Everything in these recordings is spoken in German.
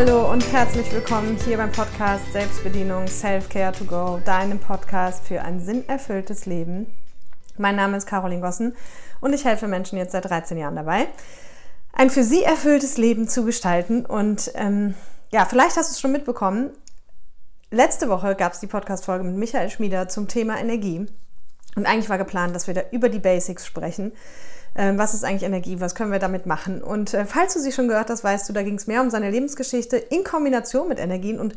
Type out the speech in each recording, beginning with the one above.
Hallo und herzlich willkommen hier beim Podcast Selbstbedienung Self-Care to Go, deinem Podcast für ein sinnerfülltes Leben. Mein Name ist Caroline Gossen und ich helfe Menschen jetzt seit 13 Jahren dabei, ein für sie erfülltes Leben zu gestalten. Und ähm, ja, vielleicht hast du es schon mitbekommen. Letzte Woche gab es die Podcast-Folge mit Michael Schmieder zum Thema Energie. Und eigentlich war geplant, dass wir da über die Basics sprechen. Ähm, was ist eigentlich Energie, was können wir damit machen. Und äh, falls du sie schon gehört hast, weißt du, da ging es mehr um seine Lebensgeschichte in Kombination mit Energien und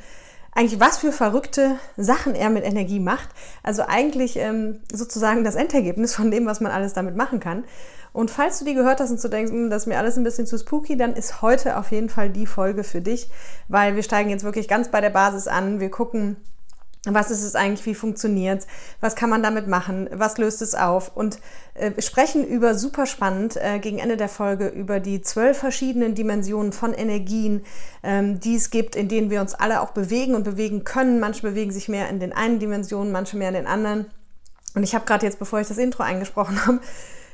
eigentlich was für verrückte Sachen er mit Energie macht. Also eigentlich ähm, sozusagen das Endergebnis von dem, was man alles damit machen kann. Und falls du die gehört hast und du denkst, hm, das ist mir alles ein bisschen zu spooky, dann ist heute auf jeden Fall die Folge für dich, weil wir steigen jetzt wirklich ganz bei der Basis an. Wir gucken, was ist es eigentlich? Wie funktioniert? Was kann man damit machen? Was löst es auf? Und äh, sprechen über super spannend äh, gegen Ende der Folge über die zwölf verschiedenen Dimensionen von Energien, ähm, die es gibt, in denen wir uns alle auch bewegen und bewegen können. Manche bewegen sich mehr in den einen Dimensionen, manche mehr in den anderen. Und ich habe gerade jetzt, bevor ich das Intro eingesprochen habe,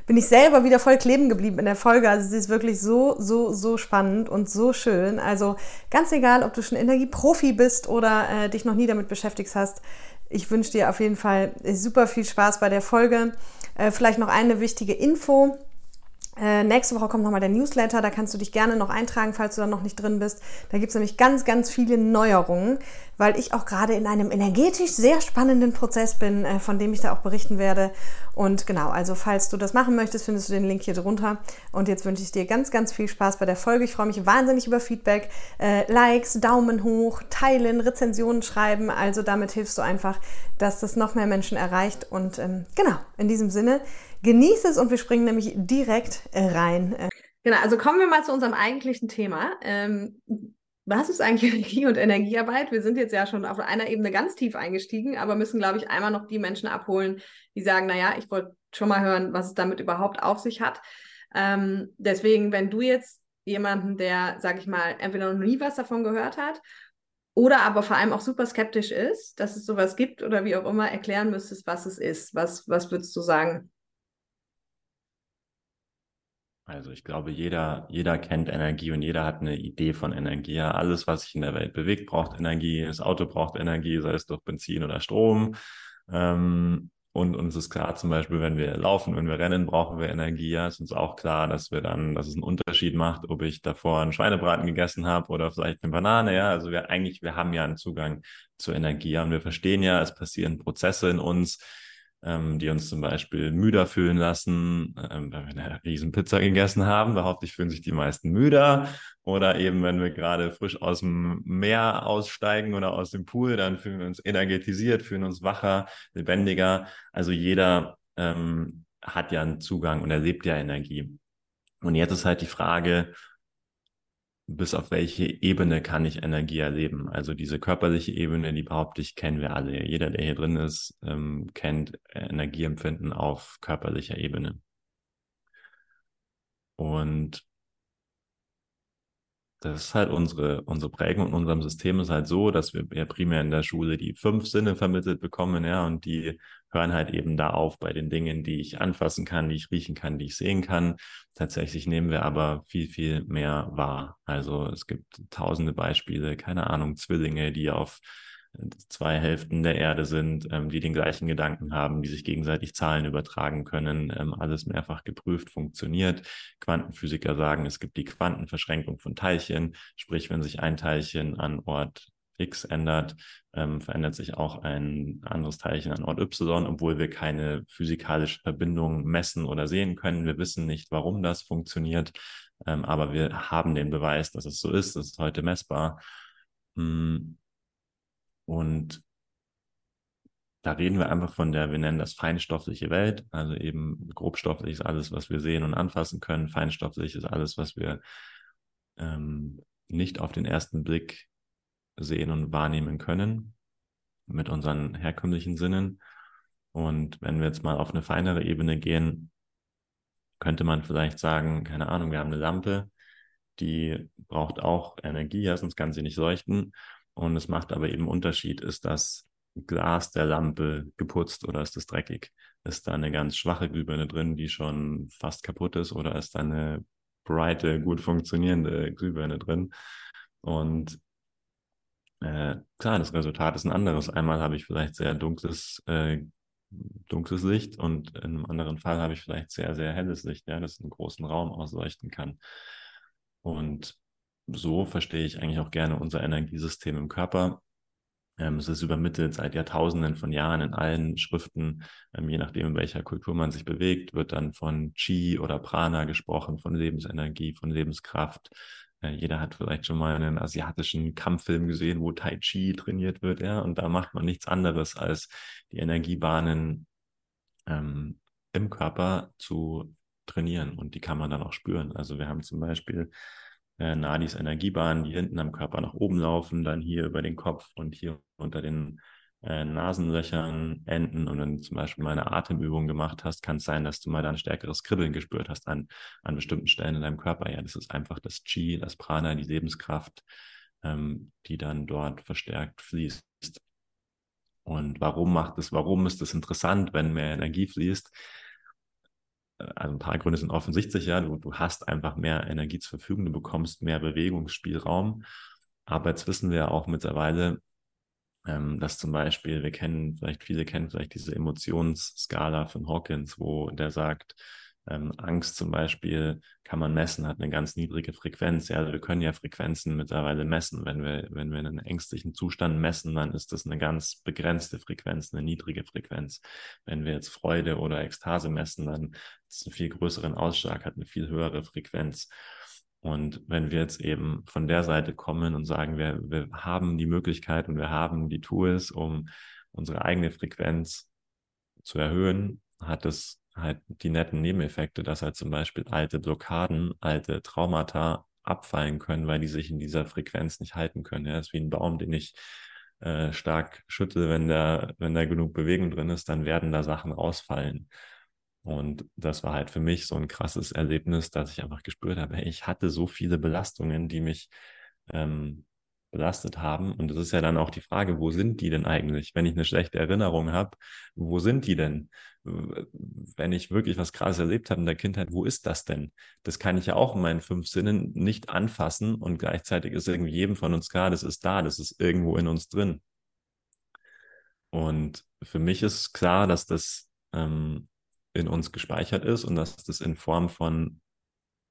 bin ich selber wieder voll kleben geblieben in der Folge. Also sie ist wirklich so, so, so spannend und so schön. Also ganz egal, ob du schon Energieprofi bist oder äh, dich noch nie damit beschäftigt hast. Ich wünsche dir auf jeden Fall super viel Spaß bei der Folge. Äh, vielleicht noch eine wichtige Info. Äh, nächste Woche kommt nochmal der Newsletter, da kannst du dich gerne noch eintragen, falls du da noch nicht drin bist. Da gibt es nämlich ganz, ganz viele Neuerungen, weil ich auch gerade in einem energetisch sehr spannenden Prozess bin, äh, von dem ich da auch berichten werde. Und genau, also falls du das machen möchtest, findest du den Link hier drunter. Und jetzt wünsche ich dir ganz, ganz viel Spaß bei der Folge. Ich freue mich wahnsinnig über Feedback, äh, Likes, Daumen hoch, teilen, Rezensionen schreiben. Also damit hilfst du einfach, dass das noch mehr Menschen erreicht. Und ähm, genau, in diesem Sinne, Genieß es und wir springen nämlich direkt äh, rein. Genau, also kommen wir mal zu unserem eigentlichen Thema. Ähm, was ist eigentlich Energie und Energiearbeit? Wir sind jetzt ja schon auf einer Ebene ganz tief eingestiegen, aber müssen, glaube ich, einmal noch die Menschen abholen, die sagen, naja, ich wollte schon mal hören, was es damit überhaupt auf sich hat. Ähm, deswegen, wenn du jetzt jemanden, der, sage ich mal, entweder noch nie was davon gehört hat oder aber vor allem auch super skeptisch ist, dass es sowas gibt oder wie auch immer erklären müsstest, was es ist, was, was würdest du sagen? Also ich glaube, jeder, jeder kennt Energie und jeder hat eine Idee von Energie. Ja, alles, was sich in der Welt bewegt, braucht Energie. Das Auto braucht Energie, sei es durch Benzin oder Strom. Ähm, und uns ist klar, zum Beispiel, wenn wir laufen, wenn wir rennen, brauchen wir Energie. Ja, ist uns auch klar, dass wir dann, dass es einen Unterschied macht, ob ich davor einen Schweinebraten gegessen habe oder vielleicht eine Banane. Ja, also wir eigentlich, wir haben ja einen Zugang zur Energie ja, und wir verstehen ja, es passieren Prozesse in uns, ähm, die uns zum Beispiel müder fühlen lassen, ähm, wenn wir eine riesen Pizza gegessen haben, behaupte ich, fühlen sich die meisten müder. Oder eben, wenn wir gerade frisch aus dem Meer aussteigen oder aus dem Pool, dann fühlen wir uns energetisiert, fühlen uns wacher, lebendiger. Also jeder ähm, hat ja einen Zugang und erlebt ja Energie. Und jetzt ist halt die Frage, bis auf welche Ebene kann ich Energie erleben. Also diese körperliche Ebene, die behaupte ich, kennen wir alle. Jeder, der hier drin ist, ähm, kennt Energieempfinden auf körperlicher Ebene. Und das ist halt unsere, unsere Prägung in unserem System ist halt so, dass wir ja primär in der Schule die fünf Sinne vermittelt bekommen, ja, und die hören halt eben da auf bei den Dingen, die ich anfassen kann, die ich riechen kann, die ich sehen kann. Tatsächlich nehmen wir aber viel, viel mehr wahr. Also es gibt tausende Beispiele, keine Ahnung, Zwillinge, die auf zwei Hälften der Erde sind, ähm, die den gleichen Gedanken haben, die sich gegenseitig Zahlen übertragen können, ähm, alles mehrfach geprüft, funktioniert. Quantenphysiker sagen, es gibt die Quantenverschränkung von Teilchen, sprich, wenn sich ein Teilchen an Ort X ändert, ähm, verändert sich auch ein anderes Teilchen an Ort Y, obwohl wir keine physikalische Verbindung messen oder sehen können. Wir wissen nicht, warum das funktioniert, ähm, aber wir haben den Beweis, dass es so ist. Das ist heute messbar. Hm und da reden wir einfach von der, wir nennen das feinstoffliche Welt, also eben grobstofflich ist alles, was wir sehen und anfassen können, feinstofflich ist alles, was wir ähm, nicht auf den ersten Blick sehen und wahrnehmen können mit unseren herkömmlichen Sinnen. Und wenn wir jetzt mal auf eine feinere Ebene gehen, könnte man vielleicht sagen, keine Ahnung, wir haben eine Lampe, die braucht auch Energie, ja, sonst kann sie nicht leuchten. Und es macht aber eben Unterschied, ist das Glas der Lampe geputzt oder ist es dreckig? Ist da eine ganz schwache Glühbirne drin, die schon fast kaputt ist oder ist da eine breite, gut funktionierende Glühbirne drin? Und äh, klar, das Resultat ist ein anderes. Einmal habe ich vielleicht sehr dunkles, äh, dunkles Licht und in einem anderen Fall habe ich vielleicht sehr, sehr helles Licht, ja, das einen großen Raum ausleuchten kann. Und so verstehe ich eigentlich auch gerne unser Energiesystem im Körper. Ähm, es ist übermittelt seit Jahrtausenden von Jahren in allen Schriften, ähm, je nachdem, in welcher Kultur man sich bewegt, wird dann von Chi oder Prana gesprochen, von Lebensenergie, von Lebenskraft. Äh, jeder hat vielleicht schon mal einen asiatischen Kampffilm gesehen, wo Tai Chi trainiert wird, ja, und da macht man nichts anderes, als die Energiebahnen ähm, im Körper zu trainieren und die kann man dann auch spüren. Also wir haben zum Beispiel äh, Nadis Energiebahnen, die hinten am Körper nach oben laufen, dann hier über den Kopf und hier unter den äh, Nasenlöchern enden und wenn du zum Beispiel mal eine Atemübung gemacht hast, kann es sein, dass du mal da ein stärkeres Kribbeln gespürt hast an, an bestimmten Stellen in deinem Körper. Ja, das ist einfach das Chi, das Prana, die Lebenskraft, ähm, die dann dort verstärkt fließt. Und warum macht es, warum ist es interessant, wenn mehr Energie fließt? Also ein paar Gründe sind offensichtlich, ja, du, du hast einfach mehr Energie zur Verfügung, du bekommst mehr Bewegungsspielraum. Aber jetzt wissen wir auch mittlerweile, ähm, dass zum Beispiel, wir kennen, vielleicht viele kennen vielleicht diese Emotionsskala von Hawkins, wo der sagt, ähm, Angst zum Beispiel kann man messen, hat eine ganz niedrige Frequenz. Ja, wir können ja Frequenzen mittlerweile messen. Wenn wir, wenn wir einen ängstlichen Zustand messen, dann ist das eine ganz begrenzte Frequenz, eine niedrige Frequenz. Wenn wir jetzt Freude oder Ekstase messen, dann ist es einen viel größeren Ausschlag, hat eine viel höhere Frequenz. Und wenn wir jetzt eben von der Seite kommen und sagen, wir, wir haben die Möglichkeit und wir haben die Tools, um unsere eigene Frequenz zu erhöhen, hat es halt die netten Nebeneffekte, dass halt zum Beispiel alte Blockaden, alte Traumata abfallen können, weil die sich in dieser Frequenz nicht halten können. Ja, das ist wie ein Baum, den ich äh, stark schüttel, wenn da, wenn da genug Bewegung drin ist, dann werden da Sachen ausfallen. Und das war halt für mich so ein krasses Erlebnis, dass ich einfach gespürt habe, ich hatte so viele Belastungen, die mich ähm, belastet haben. Und es ist ja dann auch die Frage, wo sind die denn eigentlich? Wenn ich eine schlechte Erinnerung habe, wo sind die denn? Wenn ich wirklich was krasses erlebt habe in der Kindheit, wo ist das denn? Das kann ich ja auch in meinen fünf Sinnen nicht anfassen und gleichzeitig ist irgendwie jedem von uns klar, das ist da, das ist irgendwo in uns drin. Und für mich ist klar, dass das ähm, in uns gespeichert ist und dass das in Form von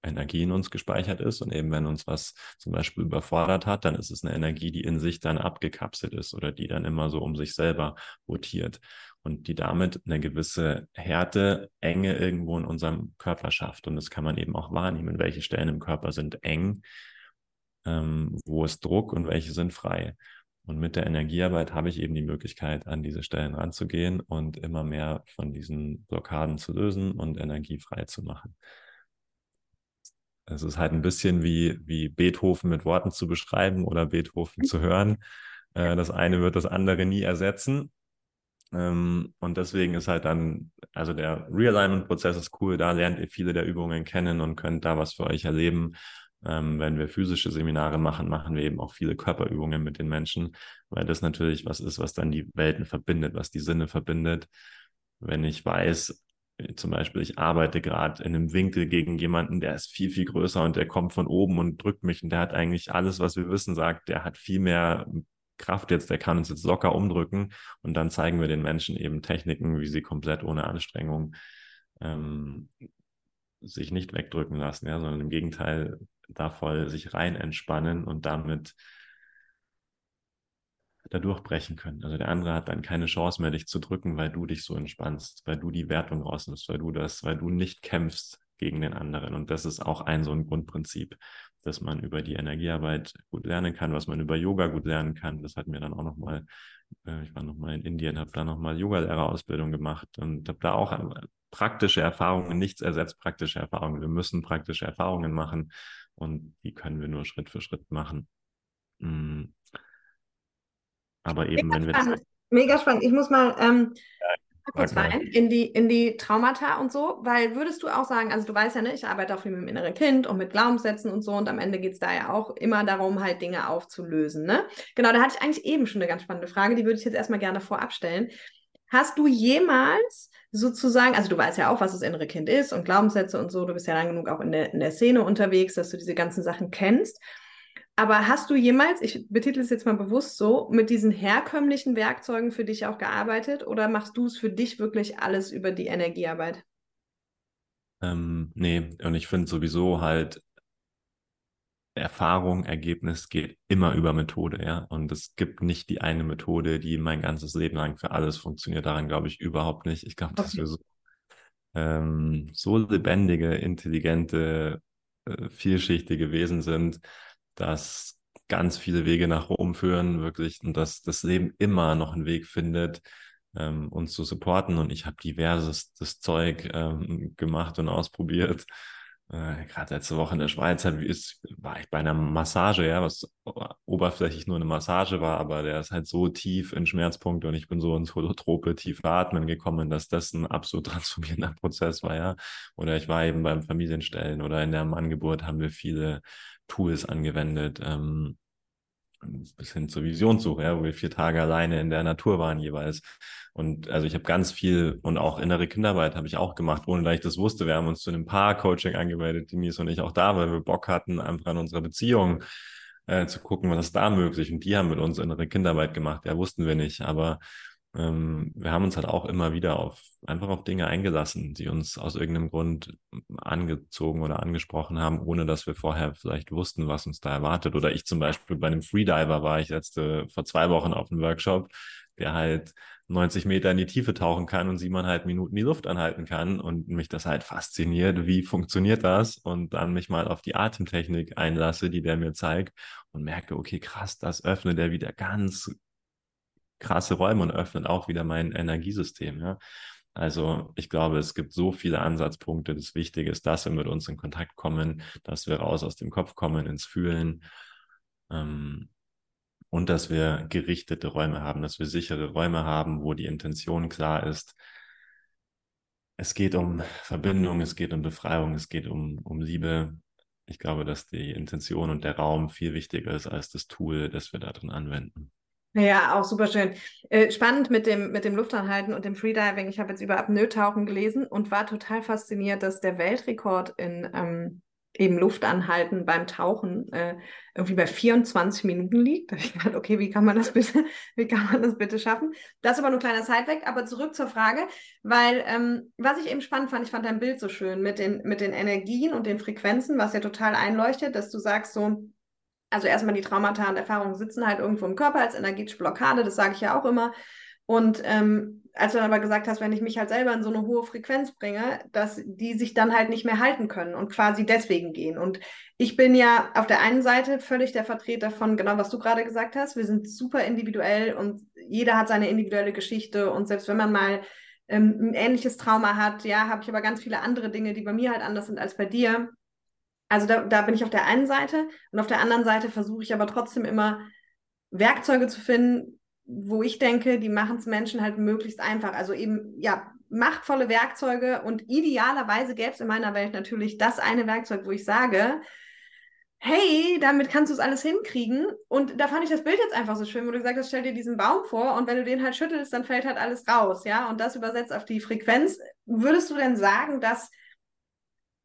Energie in uns gespeichert ist. Und eben wenn uns was zum Beispiel überfordert hat, dann ist es eine Energie, die in sich dann abgekapselt ist oder die dann immer so um sich selber rotiert und die damit eine gewisse Härte, Enge irgendwo in unserem Körper schafft. Und das kann man eben auch wahrnehmen, welche Stellen im Körper sind eng, ähm, wo ist Druck und welche sind frei. Und mit der Energiearbeit habe ich eben die Möglichkeit, an diese Stellen ranzugehen und immer mehr von diesen Blockaden zu lösen und Energie frei zu machen. Es ist halt ein bisschen wie, wie Beethoven mit Worten zu beschreiben oder Beethoven zu hören. Äh, das eine wird das andere nie ersetzen. Ähm, und deswegen ist halt dann, also der Realignment-Prozess ist cool, da lernt ihr viele der Übungen kennen und könnt da was für euch erleben. Ähm, wenn wir physische Seminare machen, machen wir eben auch viele Körperübungen mit den Menschen, weil das natürlich was ist, was dann die Welten verbindet, was die Sinne verbindet. Wenn ich weiß, zum Beispiel, ich arbeite gerade in einem Winkel gegen jemanden, der ist viel, viel größer und der kommt von oben und drückt mich und der hat eigentlich alles, was wir wissen, sagt, der hat viel mehr Kraft jetzt, der kann uns jetzt locker umdrücken und dann zeigen wir den Menschen eben Techniken, wie sie komplett ohne Anstrengung ähm, sich nicht wegdrücken lassen, ja, sondern im Gegenteil da voll sich rein entspannen und damit da durchbrechen können. Also der andere hat dann keine Chance mehr, dich zu drücken, weil du dich so entspannst, weil du die Wertung rausnimmst, weil du das, weil du nicht kämpfst gegen den anderen. Und das ist auch ein so ein Grundprinzip, dass man über die Energiearbeit gut lernen kann, was man über Yoga gut lernen kann. Das hat mir dann auch nochmal, äh, ich war nochmal in Indien, habe da nochmal Yoga-Lehrerausbildung gemacht und habe da auch äh, praktische Erfahrungen, nichts ersetzt praktische Erfahrungen. Wir müssen praktische Erfahrungen machen und die können wir nur Schritt für Schritt machen. Mm. Aber eben, mega wenn wir spannend. das. Mega spannend. Ich muss mal ähm, ja, kurz rein in die, in die Traumata und so, weil würdest du auch sagen, also du weißt ja, ne, ich arbeite auch viel mit dem inneren Kind und mit Glaubenssätzen und so und am Ende geht es da ja auch immer darum, halt Dinge aufzulösen. Ne? Genau, da hatte ich eigentlich eben schon eine ganz spannende Frage, die würde ich jetzt erstmal gerne vorab stellen. Hast du jemals sozusagen, also du weißt ja auch, was das innere Kind ist und Glaubenssätze und so, du bist ja lang genug auch in der, in der Szene unterwegs, dass du diese ganzen Sachen kennst. Aber hast du jemals, ich betitel es jetzt mal bewusst so, mit diesen herkömmlichen Werkzeugen für dich auch gearbeitet oder machst du es für dich wirklich alles über die Energiearbeit? Ähm, nee, und ich finde sowieso halt, Erfahrung, Ergebnis geht immer über Methode, ja. Und es gibt nicht die eine Methode, die mein ganzes Leben lang für alles funktioniert. Daran glaube ich überhaupt nicht. Ich glaube, okay. dass wir so, ähm, so lebendige, intelligente, äh, vielschichtige Wesen sind, dass ganz viele Wege nach Rom führen, wirklich, und dass das Leben immer noch einen Weg findet, ähm, uns zu supporten. Und ich habe diverses das Zeug ähm, gemacht und ausprobiert äh, gerade letzte Woche in der Schweiz ist, war ich bei einer Massage, ja, was oberflächlich nur eine Massage war, aber der ist halt so tief in Schmerzpunkte und ich bin so ins holotrope tiefe Atmen gekommen, dass das ein absolut transformierender Prozess war, ja. Oder ich war eben beim Familienstellen oder in der Angeburt haben wir viele Tools angewendet, ähm, bis hin zur Visionssuche, ja, wo wir vier Tage alleine in der Natur waren jeweils. Und also ich habe ganz viel und auch innere Kinderarbeit habe ich auch gemacht, ohne dass ich das wusste. Wir haben uns zu einem Paar-Coaching angemeldet, Denise und ich auch da, weil wir Bock hatten, einfach an unserer Beziehung äh, zu gucken, was ist da möglich. Und die haben mit uns innere Kinderarbeit gemacht. Ja, wussten wir nicht. Aber ähm, wir haben uns halt auch immer wieder auf einfach auf Dinge eingelassen, die uns aus irgendeinem Grund angezogen oder angesprochen haben, ohne dass wir vorher vielleicht wussten, was uns da erwartet. Oder ich zum Beispiel bei einem Freediver war ich letzte vor zwei Wochen auf einem Workshop, der halt 90 Meter in die Tiefe tauchen kann und siebeneinhalb Minuten die Luft anhalten kann und mich das halt fasziniert, wie funktioniert das und dann mich mal auf die Atemtechnik einlasse, die der mir zeigt und merke, okay, krass, das öffnet er wieder ganz krasse Räume und öffnet auch wieder mein Energiesystem. Ja? Also ich glaube, es gibt so viele Ansatzpunkte. Das Wichtige ist, dass wir mit uns in Kontakt kommen, dass wir raus aus dem Kopf kommen, ins Fühlen. Ähm, und dass wir gerichtete Räume haben, dass wir sichere Räume haben, wo die Intention klar ist. Es geht um Verbindung, es geht um Befreiung, es geht um, um Liebe. Ich glaube, dass die Intention und der Raum viel wichtiger ist als das Tool, das wir da drin anwenden. Ja, auch super schön. Äh, spannend mit dem, mit dem Luftanhalten und dem Freediving. Ich habe jetzt über Apnoe-Tauchen gelesen und war total fasziniert, dass der Weltrekord in ähm, eben Luftanhalten beim Tauchen äh, irgendwie bei 24 Minuten liegt. Da habe ich gedacht, okay, wie kann man das bitte, wie kann man das bitte schaffen? Das ist aber nur ein kleiner Sideback, aber zurück zur Frage, weil ähm, was ich eben spannend fand, ich fand dein Bild so schön mit den, mit den Energien und den Frequenzen, was ja total einleuchtet, dass du sagst so, also erstmal die Traumata und Erfahrungen sitzen halt irgendwo im Körper als energetische Blockade, das sage ich ja auch immer. Und ähm, als du dann aber gesagt hast, wenn ich mich halt selber in so eine hohe Frequenz bringe, dass die sich dann halt nicht mehr halten können und quasi deswegen gehen. Und ich bin ja auf der einen Seite völlig der Vertreter von genau, was du gerade gesagt hast. Wir sind super individuell und jeder hat seine individuelle Geschichte. Und selbst wenn man mal ähm, ein ähnliches Trauma hat, ja, habe ich aber ganz viele andere Dinge, die bei mir halt anders sind als bei dir. Also da, da bin ich auf der einen Seite und auf der anderen Seite versuche ich aber trotzdem immer Werkzeuge zu finden, wo ich denke, die machen es Menschen halt möglichst einfach. Also eben, ja, machtvolle Werkzeuge und idealerweise gäbe es in meiner Welt natürlich das eine Werkzeug, wo ich sage, hey, damit kannst du es alles hinkriegen. Und da fand ich das Bild jetzt einfach so schön, wo du gesagt hast, stell dir diesen Baum vor und wenn du den halt schüttelst, dann fällt halt alles raus, ja. Und das übersetzt auf die Frequenz. Würdest du denn sagen, dass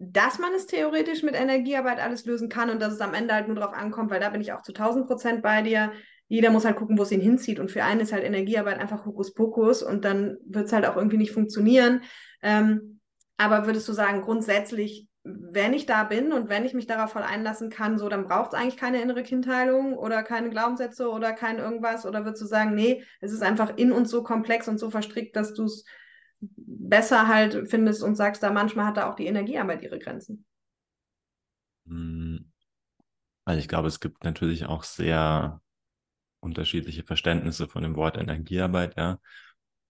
dass man es theoretisch mit Energiearbeit alles lösen kann und dass es am Ende halt nur darauf ankommt, weil da bin ich auch zu 1000 Prozent bei dir. Jeder muss halt gucken, wo es ihn hinzieht. Und für einen ist halt Energiearbeit einfach Hokuspokus und dann wird es halt auch irgendwie nicht funktionieren. Ähm, aber würdest du sagen, grundsätzlich, wenn ich da bin und wenn ich mich darauf voll einlassen kann, so, dann braucht es eigentlich keine innere Kindheilung oder keine Glaubenssätze oder kein irgendwas? Oder würdest du sagen, nee, es ist einfach in uns so komplex und so verstrickt, dass du es besser halt findest und sagst, da manchmal hat da auch die Energiearbeit ihre Grenzen. Hm. Also ich glaube, es gibt natürlich auch sehr unterschiedliche Verständnisse von dem Wort Energiearbeit, ja.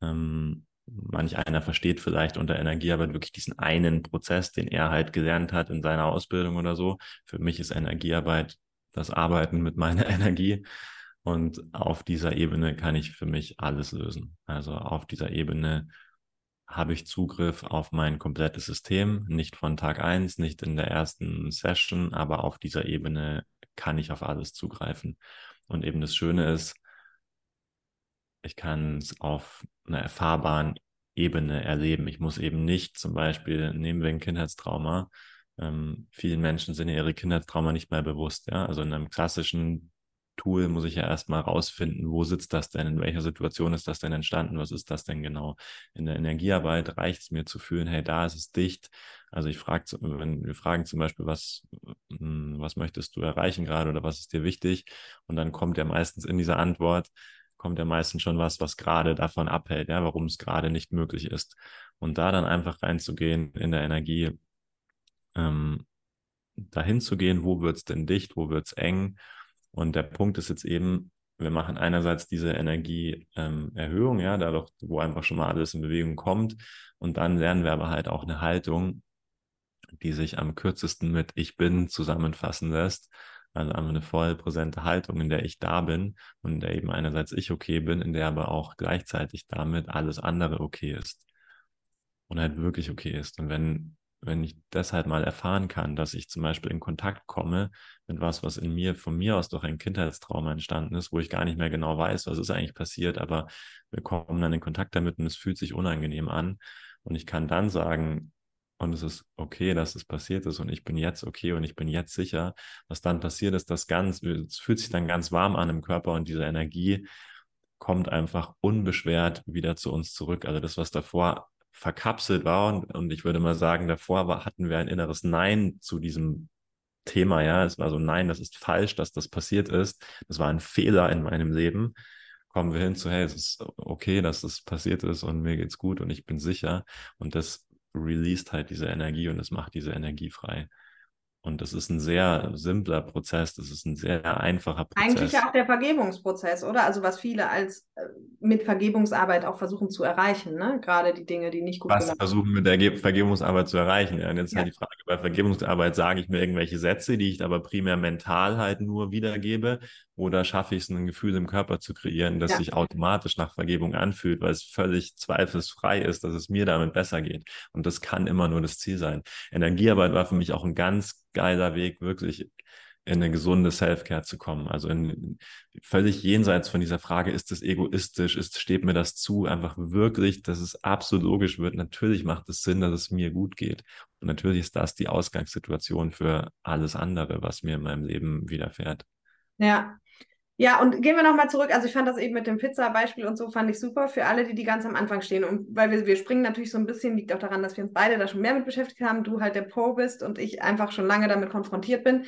Ähm, manch einer versteht vielleicht unter Energiearbeit wirklich diesen einen Prozess, den er halt gelernt hat in seiner Ausbildung oder so. Für mich ist Energiearbeit das Arbeiten mit meiner Energie. Und auf dieser Ebene kann ich für mich alles lösen. Also auf dieser Ebene habe ich Zugriff auf mein komplettes System, nicht von Tag 1, nicht in der ersten Session, aber auf dieser Ebene kann ich auf alles zugreifen. Und eben das Schöne ist, ich kann es auf einer erfahrbaren Ebene erleben. Ich muss eben nicht zum Beispiel, nehmen wir ein Kindheitstrauma, ähm, vielen Menschen sind ja ihre Kindertrauma nicht mehr bewusst. Ja? Also in einem klassischen Tool muss ich ja erstmal rausfinden, wo sitzt das denn, in welcher Situation ist das denn entstanden, was ist das denn genau. In der Energiearbeit reicht es mir zu fühlen, hey, da ist es dicht. Also ich frage, wenn wir fragen zum Beispiel, was, hm, was möchtest du erreichen gerade oder was ist dir wichtig? Und dann kommt ja meistens in dieser Antwort, kommt ja meistens schon was, was gerade davon abhält, ja, warum es gerade nicht möglich ist. Und da dann einfach reinzugehen in der Energie, ähm, dahin zu gehen, wo wird es denn dicht, wo wird es eng. Und der Punkt ist jetzt eben, wir machen einerseits diese Energieerhöhung, ähm, ja, dadurch, wo einfach schon mal alles in Bewegung kommt. Und dann lernen wir aber halt auch eine Haltung, die sich am kürzesten mit Ich bin zusammenfassen lässt. Also einfach eine voll präsente Haltung, in der ich da bin und in der eben einerseits ich okay bin, in der aber auch gleichzeitig damit alles andere okay ist. Und halt wirklich okay ist. Und wenn wenn ich das halt mal erfahren kann, dass ich zum Beispiel in Kontakt komme mit was, was in mir, von mir aus durch ein Kindheitstrauma entstanden ist, wo ich gar nicht mehr genau weiß, was ist eigentlich passiert, aber wir kommen dann in Kontakt damit und es fühlt sich unangenehm an. Und ich kann dann sagen, und es ist okay, dass es passiert ist und ich bin jetzt okay und ich bin jetzt sicher. Was dann passiert ist, das ganz, es fühlt sich dann ganz warm an im Körper und diese Energie kommt einfach unbeschwert wieder zu uns zurück. Also das, was davor verkapselt war. Und, und ich würde mal sagen, davor war, hatten wir ein inneres Nein zu diesem Thema. Ja, es war so, nein, das ist falsch, dass das passiert ist. Das war ein Fehler in meinem Leben. Kommen wir hin zu, hey, es ist okay, dass das passiert ist und mir geht's gut und ich bin sicher. Und das released halt diese Energie und es macht diese Energie frei. Und das ist ein sehr simpler Prozess, das ist ein sehr einfacher Prozess. Eigentlich ja auch der Vergebungsprozess, oder? Also was viele als äh, mit Vergebungsarbeit auch versuchen zu erreichen, ne? Gerade die Dinge, die nicht gut Was versuchen mit der Vergebungsarbeit zu erreichen. Ja, und jetzt ja. halt die Frage, bei Vergebungsarbeit sage ich mir irgendwelche Sätze, die ich aber primär mental halt nur wiedergebe, oder schaffe ich es, ein Gefühl im Körper zu kreieren, das ja. sich automatisch nach Vergebung anfühlt, weil es völlig zweifelsfrei ist, dass es mir damit besser geht. Und das kann immer nur das Ziel sein. Energiearbeit war für mich auch ein ganz geiler Weg, wirklich in eine gesunde Self-Care zu kommen. Also in, völlig jenseits von dieser Frage, ist es egoistisch, ist, steht mir das zu, einfach wirklich, dass es absolut logisch wird. Natürlich macht es Sinn, dass es mir gut geht. Und natürlich ist das die Ausgangssituation für alles andere, was mir in meinem Leben widerfährt. Ja, ja, und gehen wir nochmal zurück. Also ich fand das eben mit dem Pizza-Beispiel und so fand ich super für alle, die die ganz am Anfang stehen. Und weil wir, wir springen natürlich so ein bisschen, liegt auch daran, dass wir uns beide da schon mehr mit beschäftigt haben. Du halt der Pro bist und ich einfach schon lange damit konfrontiert bin.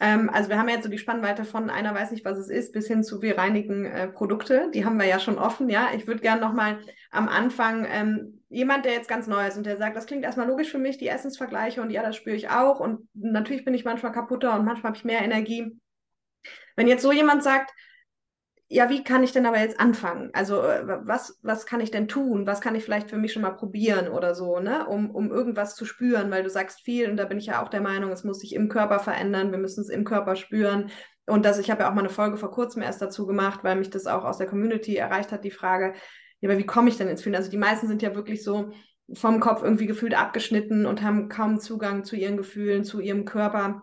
Ähm, also wir haben ja jetzt so die Spannweite von einer weiß nicht, was es ist, bis hin zu wir reinigen äh, Produkte. Die haben wir ja schon offen, ja. Ich würde gerne nochmal am Anfang ähm, jemand, der jetzt ganz neu ist und der sagt, das klingt erstmal logisch für mich, die Essensvergleiche und ja, das spüre ich auch. Und natürlich bin ich manchmal kaputter und manchmal habe ich mehr Energie wenn jetzt so jemand sagt, ja, wie kann ich denn aber jetzt anfangen? Also äh, was, was kann ich denn tun? Was kann ich vielleicht für mich schon mal probieren oder so, ne? Um, um irgendwas zu spüren, weil du sagst viel und da bin ich ja auch der Meinung, es muss sich im Körper verändern, wir müssen es im Körper spüren. Und das, ich habe ja auch mal eine Folge vor kurzem erst dazu gemacht, weil mich das auch aus der Community erreicht hat, die Frage, ja, aber wie komme ich denn ins Fühlen? Also die meisten sind ja wirklich so vom Kopf irgendwie gefühlt abgeschnitten und haben kaum Zugang zu ihren Gefühlen, zu ihrem Körper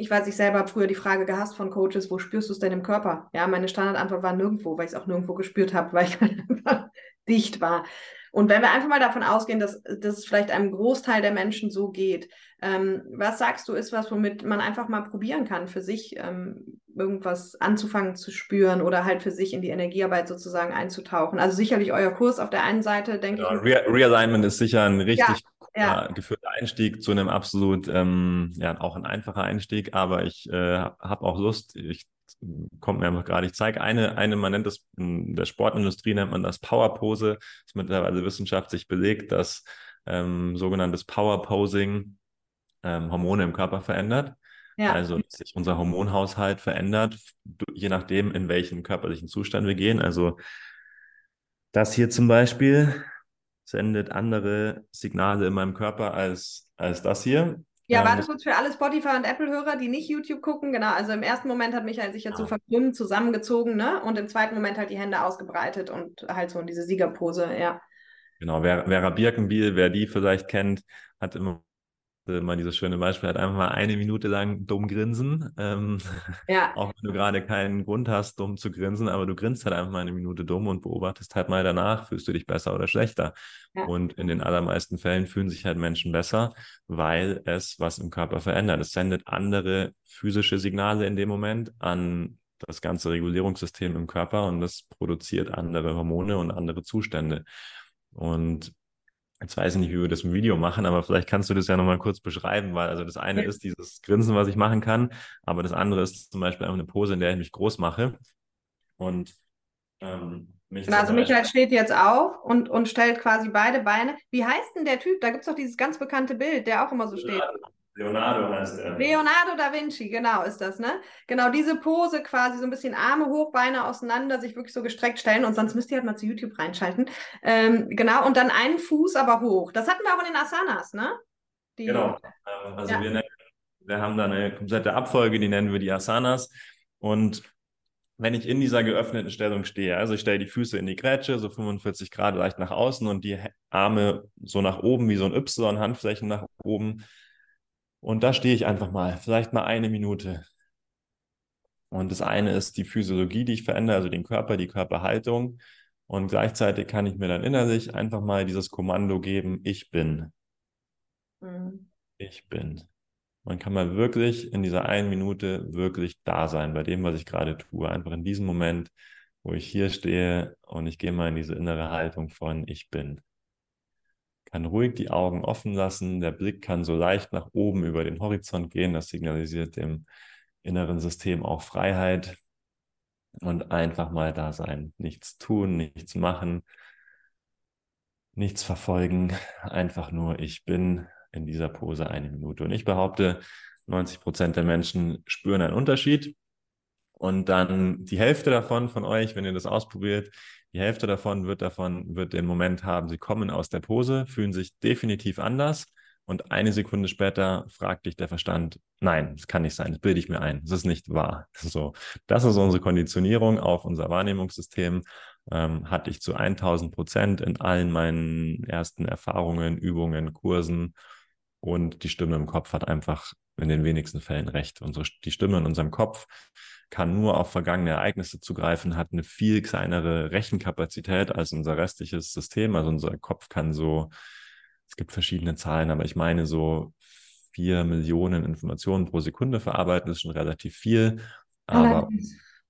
ich weiß, ich selber habe früher die Frage gehasst von Coaches, wo spürst du es denn im Körper? Ja, meine Standardantwort war nirgendwo, weil ich es auch nirgendwo gespürt habe, weil ich einfach dicht war. Und wenn wir einfach mal davon ausgehen, dass, dass es vielleicht einem Großteil der Menschen so geht, ähm, was sagst du, ist was, womit man einfach mal probieren kann, für sich ähm, irgendwas anzufangen zu spüren oder halt für sich in die Energiearbeit sozusagen einzutauchen? Also sicherlich euer Kurs auf der einen Seite, denke ja, ich. Re Realignment ist sicher ein richtig ja ja. geführter Einstieg zu einem absolut, ähm, ja, auch ein einfacher Einstieg, aber ich äh, habe auch Lust, ich kommt mir einfach gerade, ich zeige eine, eine, man nennt das, in der Sportindustrie nennt man das Power-Pose, ist mittlerweile wissenschaftlich belegt, dass ähm, sogenanntes Power-Posing ähm, Hormone im Körper verändert. Ja. Also dass sich unser Hormonhaushalt verändert, je nachdem, in welchen körperlichen Zustand wir gehen. Also das hier zum Beispiel sendet andere Signale in meinem Körper als, als das hier. Ja, ähm, warte kurz für alle Spotify- und Apple-Hörer, die nicht YouTube gucken. Genau, also im ersten Moment hat Michael sich jetzt so verkrümmt, zusammengezogen, ne? Und im zweiten Moment halt die Hände ausgebreitet und halt so in diese Siegerpose, ja. Genau, Vera, Vera Birkenbiel, wer die vielleicht kennt, hat immer mal dieses schöne Beispiel hat, einfach mal eine Minute lang dumm grinsen. Ähm, ja. Auch wenn du gerade keinen Grund hast, dumm zu grinsen, aber du grinst halt einfach mal eine Minute dumm und beobachtest halt mal danach, fühlst du dich besser oder schlechter. Ja. Und in den allermeisten Fällen fühlen sich halt Menschen besser, weil es was im Körper verändert. Es sendet andere physische Signale in dem Moment an das ganze Regulierungssystem im Körper und das produziert andere Hormone und andere Zustände. Und Jetzt weiß ich nicht, wie wir das im Video machen, aber vielleicht kannst du das ja nochmal kurz beschreiben, weil also das eine ist dieses Grinsen, was ich machen kann, aber das andere ist zum Beispiel einfach eine Pose, in der ich mich groß mache. Und ähm, mich genau, also Michael steht jetzt auf und, und stellt quasi beide Beine. Wie heißt denn der Typ? Da gibt es doch dieses ganz bekannte Bild, der auch immer so steht. Leonardo heißt er. Leonardo da Vinci, genau ist das, ne? Genau diese Pose quasi, so ein bisschen Arme hoch, Beine auseinander, sich wirklich so gestreckt stellen und sonst müsst ihr halt mal zu YouTube reinschalten. Ähm, genau, und dann einen Fuß aber hoch. Das hatten wir auch in den Asanas, ne? Die, genau. Ähm, also ja. wir, nennen, wir haben da eine komplette Abfolge, die nennen wir die Asanas. Und wenn ich in dieser geöffneten Stellung stehe, also ich stelle die Füße in die Grätsche, so 45 Grad leicht nach außen und die Arme so nach oben wie so ein Y, Handflächen nach oben, und da stehe ich einfach mal, vielleicht mal eine Minute. Und das eine ist die Physiologie, die ich verändere, also den Körper, die Körperhaltung. Und gleichzeitig kann ich mir dann innerlich einfach mal dieses Kommando geben, ich bin. Mhm. Ich bin. Man kann mal wirklich in dieser einen Minute wirklich da sein, bei dem, was ich gerade tue. Einfach in diesem Moment, wo ich hier stehe und ich gehe mal in diese innere Haltung von ich bin kann ruhig die Augen offen lassen. Der Blick kann so leicht nach oben über den Horizont gehen. Das signalisiert dem inneren System auch Freiheit. Und einfach mal da sein. Nichts tun, nichts machen, nichts verfolgen. Einfach nur, ich bin in dieser Pose eine Minute. Und ich behaupte, 90 Prozent der Menschen spüren einen Unterschied. Und dann die Hälfte davon von euch, wenn ihr das ausprobiert, die Hälfte davon wird davon, wird den Moment haben, sie kommen aus der Pose, fühlen sich definitiv anders und eine Sekunde später fragt dich der Verstand, nein, das kann nicht sein, das bilde ich mir ein, das ist nicht wahr. So, das ist unsere Konditionierung auf unser Wahrnehmungssystem. Ähm, hatte ich zu 1000 Prozent in allen meinen ersten Erfahrungen, Übungen, Kursen und die Stimme im Kopf hat einfach in den wenigsten Fällen recht. Unsere, die Stimme in unserem Kopf kann nur auf vergangene Ereignisse zugreifen, hat eine viel kleinere Rechenkapazität als unser restliches System. Also unser Kopf kann so, es gibt verschiedene Zahlen, aber ich meine so vier Millionen Informationen pro Sekunde verarbeiten, das ist schon relativ viel. Aber,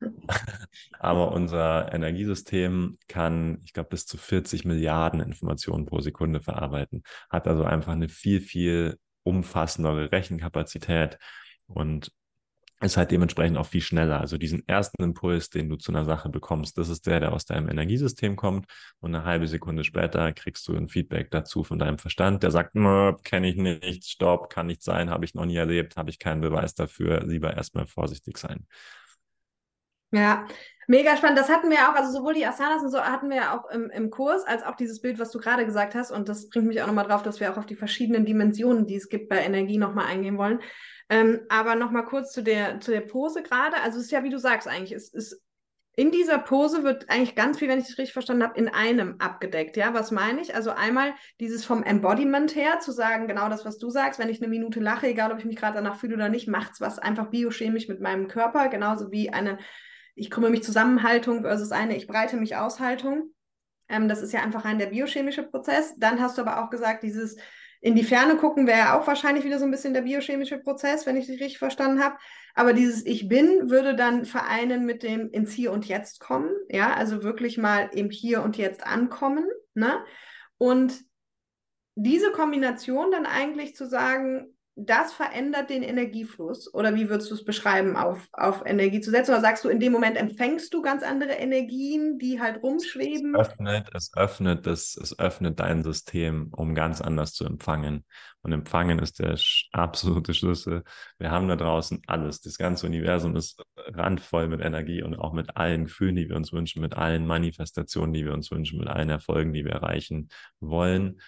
aber unser Energiesystem kann, ich glaube, bis zu 40 Milliarden Informationen pro Sekunde verarbeiten, hat also einfach eine viel, viel umfassendere Rechenkapazität. Und ist halt dementsprechend auch viel schneller. Also diesen ersten Impuls, den du zu einer Sache bekommst, das ist der, der aus deinem Energiesystem kommt und eine halbe Sekunde später kriegst du ein Feedback dazu von deinem Verstand, der sagt, kenne ich nicht, stopp, kann nicht sein, habe ich noch nie erlebt, habe ich keinen Beweis dafür, lieber erstmal vorsichtig sein. Ja, mega spannend. Das hatten wir auch, also sowohl die Asanas und so hatten wir ja auch im, im Kurs, als auch dieses Bild, was du gerade gesagt hast. Und das bringt mich auch nochmal drauf, dass wir auch auf die verschiedenen Dimensionen, die es gibt bei Energie, nochmal eingehen wollen. Ähm, aber nochmal kurz zu der, zu der Pose gerade. Also es ist ja, wie du sagst, eigentlich, es ist in dieser Pose wird eigentlich ganz viel, wenn ich es richtig verstanden habe, in einem abgedeckt. Ja, was meine ich? Also einmal dieses vom Embodiment her zu sagen, genau das, was du sagst, wenn ich eine Minute lache, egal ob ich mich gerade danach fühle oder nicht, macht es was einfach biochemisch mit meinem Körper, genauso wie eine ich krümme mich Zusammenhaltung versus eine ich breite mich Aushaltung. Ähm, das ist ja einfach rein der biochemische Prozess. Dann hast du aber auch gesagt, dieses in die Ferne gucken wäre auch wahrscheinlich wieder so ein bisschen der biochemische Prozess, wenn ich dich richtig verstanden habe. Aber dieses Ich bin würde dann vereinen mit dem ins Hier und Jetzt kommen. Ja, also wirklich mal im Hier und Jetzt ankommen. Ne? Und diese Kombination dann eigentlich zu sagen, das verändert den Energiefluss? Oder wie würdest du es beschreiben, auf, auf Energie zu setzen? Oder sagst du, in dem Moment empfängst du ganz andere Energien, die halt rumschweben? Es öffnet, es öffnet, das, es öffnet dein System, um ganz anders zu empfangen. Und empfangen ist der absolute Schlüssel. Wir haben da draußen alles. Das ganze Universum ist randvoll mit Energie und auch mit allen Gefühlen, die wir uns wünschen, mit allen Manifestationen, die wir uns wünschen, mit allen Erfolgen, die wir erreichen wollen.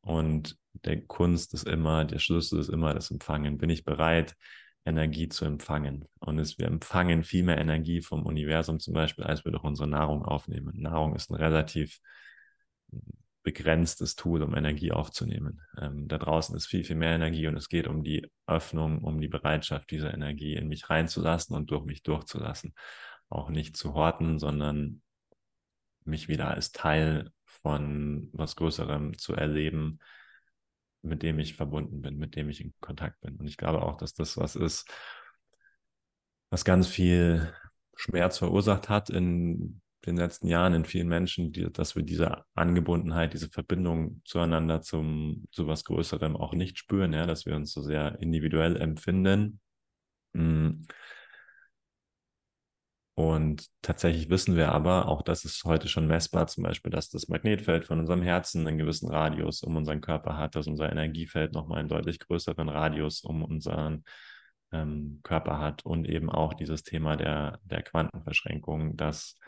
Und der Kunst ist immer, der Schlüssel ist immer das Empfangen. Bin ich bereit, Energie zu empfangen? Und es, wir empfangen viel mehr Energie vom Universum zum Beispiel, als wir durch unsere Nahrung aufnehmen. Nahrung ist ein relativ begrenztes Tool, um Energie aufzunehmen. Ähm, da draußen ist viel, viel mehr Energie und es geht um die Öffnung, um die Bereitschaft, diese Energie in mich reinzulassen und durch mich durchzulassen. Auch nicht zu horten, sondern mich wieder als Teil von was Größerem zu erleben, mit dem ich verbunden bin, mit dem ich in Kontakt bin. Und ich glaube auch, dass das was ist, was ganz viel Schmerz verursacht hat in den letzten Jahren in vielen Menschen, die, dass wir diese Angebundenheit, diese Verbindung zueinander zum, zu was Größerem auch nicht spüren, ja, dass wir uns so sehr individuell empfinden. Mm. Und tatsächlich wissen wir aber, auch das ist heute schon messbar, zum Beispiel, dass das Magnetfeld von unserem Herzen einen gewissen Radius um unseren Körper hat, dass unser Energiefeld nochmal einen deutlich größeren Radius um unseren ähm, Körper hat und eben auch dieses Thema der, der Quantenverschränkung, dass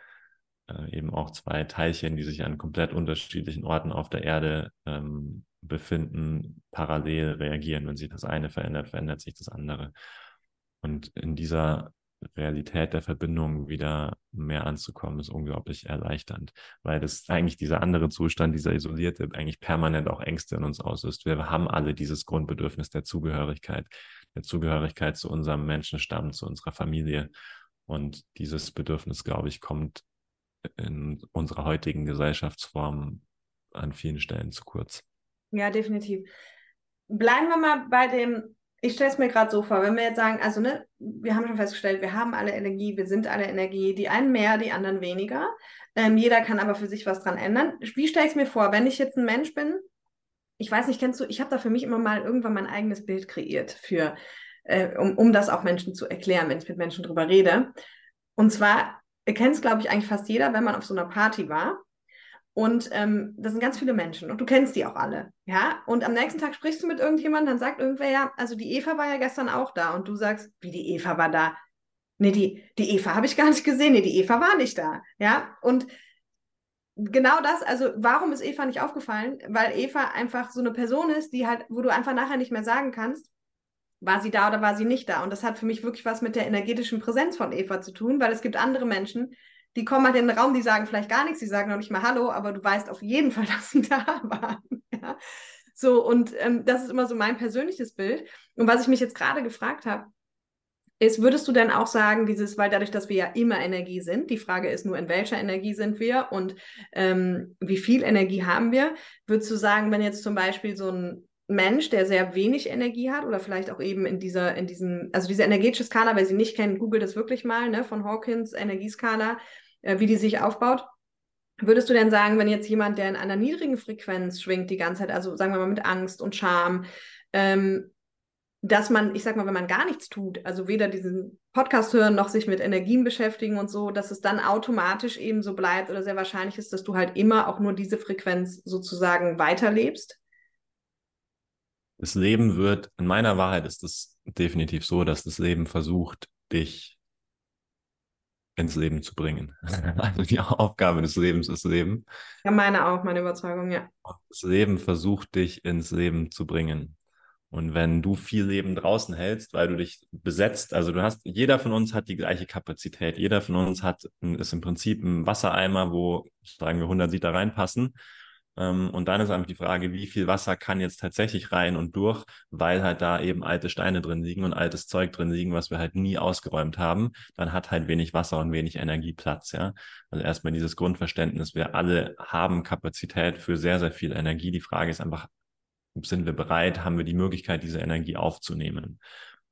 äh, eben auch zwei Teilchen, die sich an komplett unterschiedlichen Orten auf der Erde ähm, befinden, parallel reagieren. Wenn sich das eine verändert, verändert sich das andere. Und in dieser Realität der Verbindung wieder mehr anzukommen, ist unglaublich erleichternd, weil das eigentlich dieser andere Zustand, dieser isolierte, eigentlich permanent auch Ängste in uns auslöst. Wir haben alle dieses Grundbedürfnis der Zugehörigkeit, der Zugehörigkeit zu unserem Menschenstamm, zu unserer Familie. Und dieses Bedürfnis, glaube ich, kommt in unserer heutigen Gesellschaftsform an vielen Stellen zu kurz. Ja, definitiv. Bleiben wir mal bei dem, ich stelle es mir gerade so vor, wenn wir jetzt sagen, also ne, wir haben schon festgestellt, wir haben alle Energie, wir sind alle Energie, die einen mehr, die anderen weniger. Ähm, jeder kann aber für sich was dran ändern. Wie stelle ich es mir vor, wenn ich jetzt ein Mensch bin, ich weiß nicht, kennst du, ich habe da für mich immer mal irgendwann mein eigenes Bild kreiert, für, äh, um, um das auch Menschen zu erklären, wenn ich mit Menschen drüber rede. Und zwar, kennt es, glaube ich, eigentlich fast jeder, wenn man auf so einer Party war. Und ähm, das sind ganz viele Menschen und du kennst die auch alle, ja. Und am nächsten Tag sprichst du mit irgendjemandem, dann sagt irgendwer ja, also die Eva war ja gestern auch da und du sagst, wie die Eva war da? Nee, die, die Eva habe ich gar nicht gesehen. Nee, die Eva war nicht da, ja. Und genau das, also warum ist Eva nicht aufgefallen? Weil Eva einfach so eine Person ist, die halt, wo du einfach nachher nicht mehr sagen kannst, war sie da oder war sie nicht da? Und das hat für mich wirklich was mit der energetischen Präsenz von Eva zu tun, weil es gibt andere Menschen, die kommen halt in den Raum, die sagen vielleicht gar nichts, die sagen noch nicht mal Hallo, aber du weißt auf jeden Fall, dass sie da waren. Ja? So, und ähm, das ist immer so mein persönliches Bild. Und was ich mich jetzt gerade gefragt habe, ist, würdest du denn auch sagen, dieses, weil dadurch, dass wir ja immer Energie sind, die Frage ist nur, in welcher Energie sind wir und ähm, wie viel Energie haben wir, würdest du sagen, wenn jetzt zum Beispiel so ein Mensch, der sehr wenig Energie hat oder vielleicht auch eben in dieser, in diesem, also diese energetische Skala, wer sie nicht kennt, googelt das wirklich mal, ne, von Hawkins, Energieskala, äh, wie die sich aufbaut. Würdest du denn sagen, wenn jetzt jemand, der in einer niedrigen Frequenz schwingt die ganze Zeit, also sagen wir mal mit Angst und Scham, ähm, dass man, ich sag mal, wenn man gar nichts tut, also weder diesen Podcast hören noch sich mit Energien beschäftigen und so, dass es dann automatisch eben so bleibt oder sehr wahrscheinlich ist, dass du halt immer auch nur diese Frequenz sozusagen weiterlebst? das Leben wird, in meiner Wahrheit ist es definitiv so, dass das Leben versucht, dich ins Leben zu bringen. Also die Aufgabe des Lebens ist Leben. Ja, meine auch, meine Überzeugung, ja. das Leben versucht dich ins Leben zu bringen. Und wenn du viel Leben draußen hältst, weil du dich besetzt, also du hast, jeder von uns hat die gleiche Kapazität. Jeder von uns hat, ist im Prinzip ein Wassereimer, wo, sagen wir, 100 Liter reinpassen. Ähm, und dann ist einfach die Frage, wie viel Wasser kann jetzt tatsächlich rein und durch, weil halt da eben alte Steine drin liegen und altes Zeug drin liegen, was wir halt nie ausgeräumt haben. Dann hat halt wenig Wasser und wenig Energieplatz, ja. Also erstmal dieses Grundverständnis, wir alle haben Kapazität für sehr, sehr viel Energie. Die Frage ist einfach, sind wir bereit, haben wir die Möglichkeit, diese Energie aufzunehmen?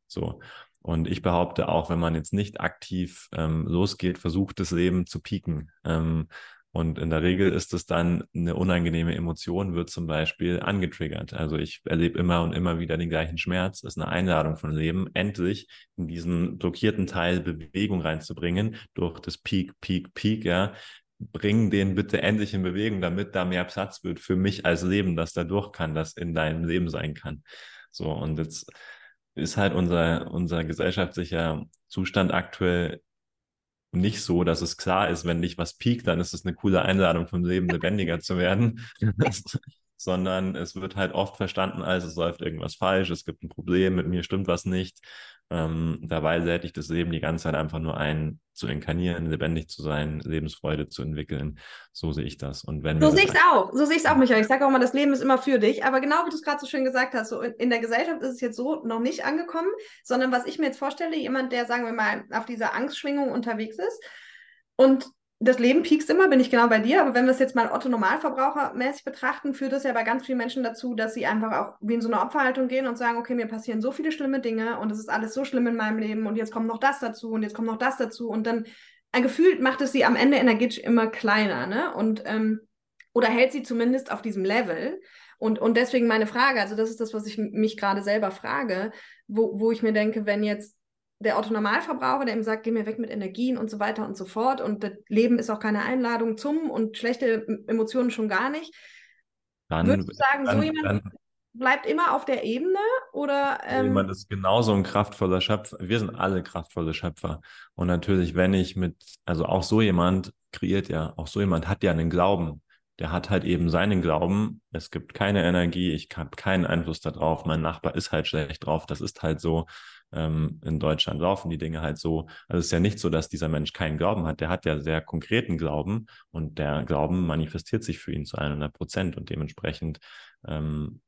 So. Und ich behaupte auch, wenn man jetzt nicht aktiv ähm, losgeht, versucht das Leben zu pieken. Ähm, und in der Regel ist es dann eine unangenehme Emotion, wird zum Beispiel angetriggert. Also ich erlebe immer und immer wieder den gleichen Schmerz. Das ist eine Einladung von Leben, endlich in diesen blockierten Teil Bewegung reinzubringen durch das Peak, Peak, Peak, ja. Bring den bitte endlich in Bewegung, damit da mehr Platz wird für mich als Leben, das da durch kann, das in deinem Leben sein kann. So, und jetzt ist halt unser, unser gesellschaftlicher Zustand aktuell nicht so, dass es klar ist, wenn dich was piekt, dann ist es eine coole Einladung vom Leben, lebendiger zu werden. sondern es wird halt oft verstanden, als es läuft irgendwas falsch, es gibt ein Problem, mit mir stimmt was nicht. Ähm, dabei ich das Leben die ganze Zeit einfach nur ein, zu inkarnieren, lebendig zu sein, Lebensfreude zu entwickeln. So sehe ich das. Und wenn so sehe ich es auch. So sehe ich es auch, Michael. Ich sage auch immer, das Leben ist immer für dich. Aber genau wie du es gerade so schön gesagt hast, so in der Gesellschaft ist es jetzt so noch nicht angekommen, sondern was ich mir jetzt vorstelle, jemand, der, sagen wir mal, auf dieser Angstschwingung unterwegs ist und das Leben piekst immer, bin ich genau bei dir, aber wenn wir es jetzt mal Otto Normalverbraucher mäßig betrachten, führt das ja bei ganz vielen Menschen dazu, dass sie einfach auch wie in so eine Opferhaltung gehen und sagen, okay, mir passieren so viele schlimme Dinge und es ist alles so schlimm in meinem Leben und jetzt kommt noch das dazu und jetzt kommt noch das dazu und dann ein Gefühl macht es sie am Ende energetisch immer kleiner, ne? Und ähm, oder hält sie zumindest auf diesem Level. Und, und deswegen meine Frage, also das ist das, was ich mich gerade selber frage, wo, wo ich mir denke, wenn jetzt der Autonormalverbraucher, der ihm sagt, geh mir weg mit Energien und so weiter und so fort und das Leben ist auch keine Einladung zum und schlechte Emotionen schon gar nicht. Dann, Würdest du sagen, dann, so jemand dann, bleibt immer auf der Ebene oder? Ähm, jemand ist genauso ein kraftvoller Schöpfer. Wir sind alle kraftvolle Schöpfer. Und natürlich, wenn ich mit, also auch so jemand kreiert ja, auch so jemand hat ja einen Glauben. Der hat halt eben seinen Glauben. Es gibt keine Energie, ich habe keinen Einfluss darauf. Mein Nachbar ist halt schlecht drauf. Das ist halt so ähm, in Deutschland laufen die Dinge halt so. Also es ist ja nicht so, dass dieser Mensch keinen Glauben hat. Der hat ja sehr konkreten Glauben und der Glauben manifestiert sich für ihn zu 100 Prozent und dementsprechend ähm,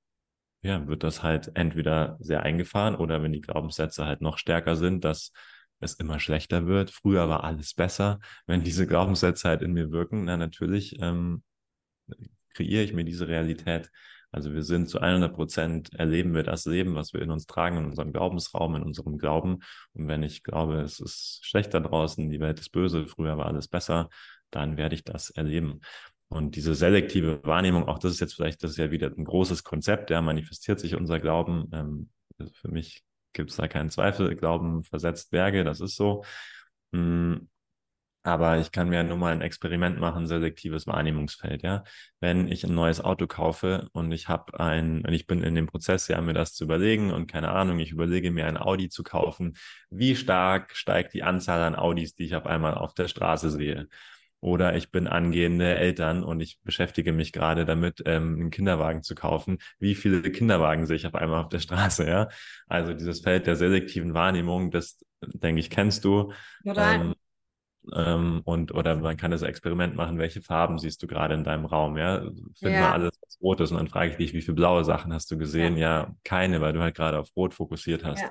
ja, wird das halt entweder sehr eingefahren oder wenn die Glaubenssätze halt noch stärker sind, dass es immer schlechter wird. Früher war alles besser. Wenn diese Glaubenssätze halt in mir wirken, dann natürlich ähm, kreiere ich mir diese Realität. Also wir sind zu 100 Prozent, erleben wir das Leben, was wir in uns tragen, in unserem Glaubensraum, in unserem Glauben. Und wenn ich glaube, es ist schlechter draußen, die Welt ist böse, früher war alles besser, dann werde ich das erleben. Und diese selektive Wahrnehmung, auch das ist jetzt vielleicht, das ist ja wieder ein großes Konzept, ja, manifestiert sich unser Glauben. Ähm, für mich gibt es da keinen Zweifel. Glauben versetzt Berge, das ist so. Mm, aber ich kann mir nur mal ein Experiment machen, selektives Wahrnehmungsfeld, ja. Wenn ich ein neues Auto kaufe und ich habe ein, und ich bin in dem Prozess, ja, mir das zu überlegen und keine Ahnung, ich überlege mir ein Audi zu kaufen, wie stark steigt die Anzahl an Audis, die ich auf einmal auf der Straße sehe? Oder ich bin angehende Eltern und ich beschäftige mich gerade damit, ähm, einen Kinderwagen zu kaufen. Wie viele Kinderwagen sehe ich auf einmal auf der Straße, ja? Also dieses Feld der selektiven Wahrnehmung, das denke ich, kennst du. Ähm, ähm, und oder man kann das Experiment machen, welche Farben siehst du gerade in deinem Raum, ja? Find ja. mal alles, was rot ist und dann frage ich dich, wie viele blaue Sachen hast du gesehen? Ja, ja keine, weil du halt gerade auf Rot fokussiert hast. Ja.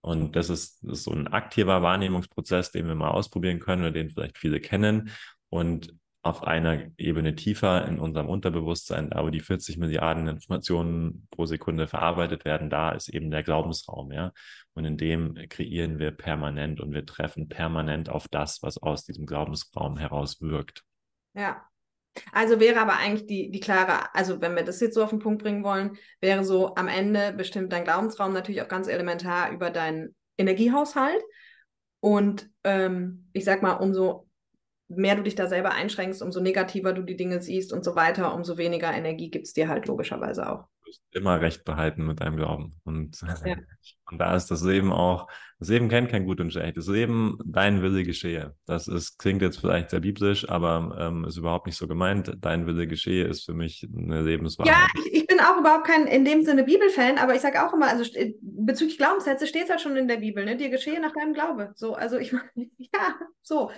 Und das ist, das ist so ein aktiver Wahrnehmungsprozess, den wir mal ausprobieren können oder den vielleicht viele kennen. Und auf einer Ebene tiefer in unserem Unterbewusstsein, da wo die 40 Milliarden Informationen pro Sekunde verarbeitet werden, da ist eben der Glaubensraum, ja. Und in dem kreieren wir permanent und wir treffen permanent auf das, was aus diesem Glaubensraum heraus wirkt. Ja. Also wäre aber eigentlich die, die klare, also wenn wir das jetzt so auf den Punkt bringen wollen, wäre so am Ende bestimmt dein Glaubensraum natürlich auch ganz elementar über deinen Energiehaushalt. Und ähm, ich sag mal, umso mehr du dich da selber einschränkst, umso negativer du die Dinge siehst und so weiter, umso weniger Energie gibt es dir halt logischerweise auch. Immer recht behalten mit deinem Glauben. Und, ja. und da ist das Leben auch, das Leben kennt kein Gut und Schlecht. Das Leben, dein Wille geschehe. Das ist, klingt jetzt vielleicht sehr biblisch, aber ähm, ist überhaupt nicht so gemeint. Dein Wille geschehe ist für mich eine Lebenswahrheit. Ja, ich, ich bin auch überhaupt kein in dem Sinne Bibelfan, aber ich sage auch immer, also bezüglich Glaubenssätze steht es halt schon in der Bibel, ne? Dir geschehe nach deinem Glaube. So, also ich meine, ja, so.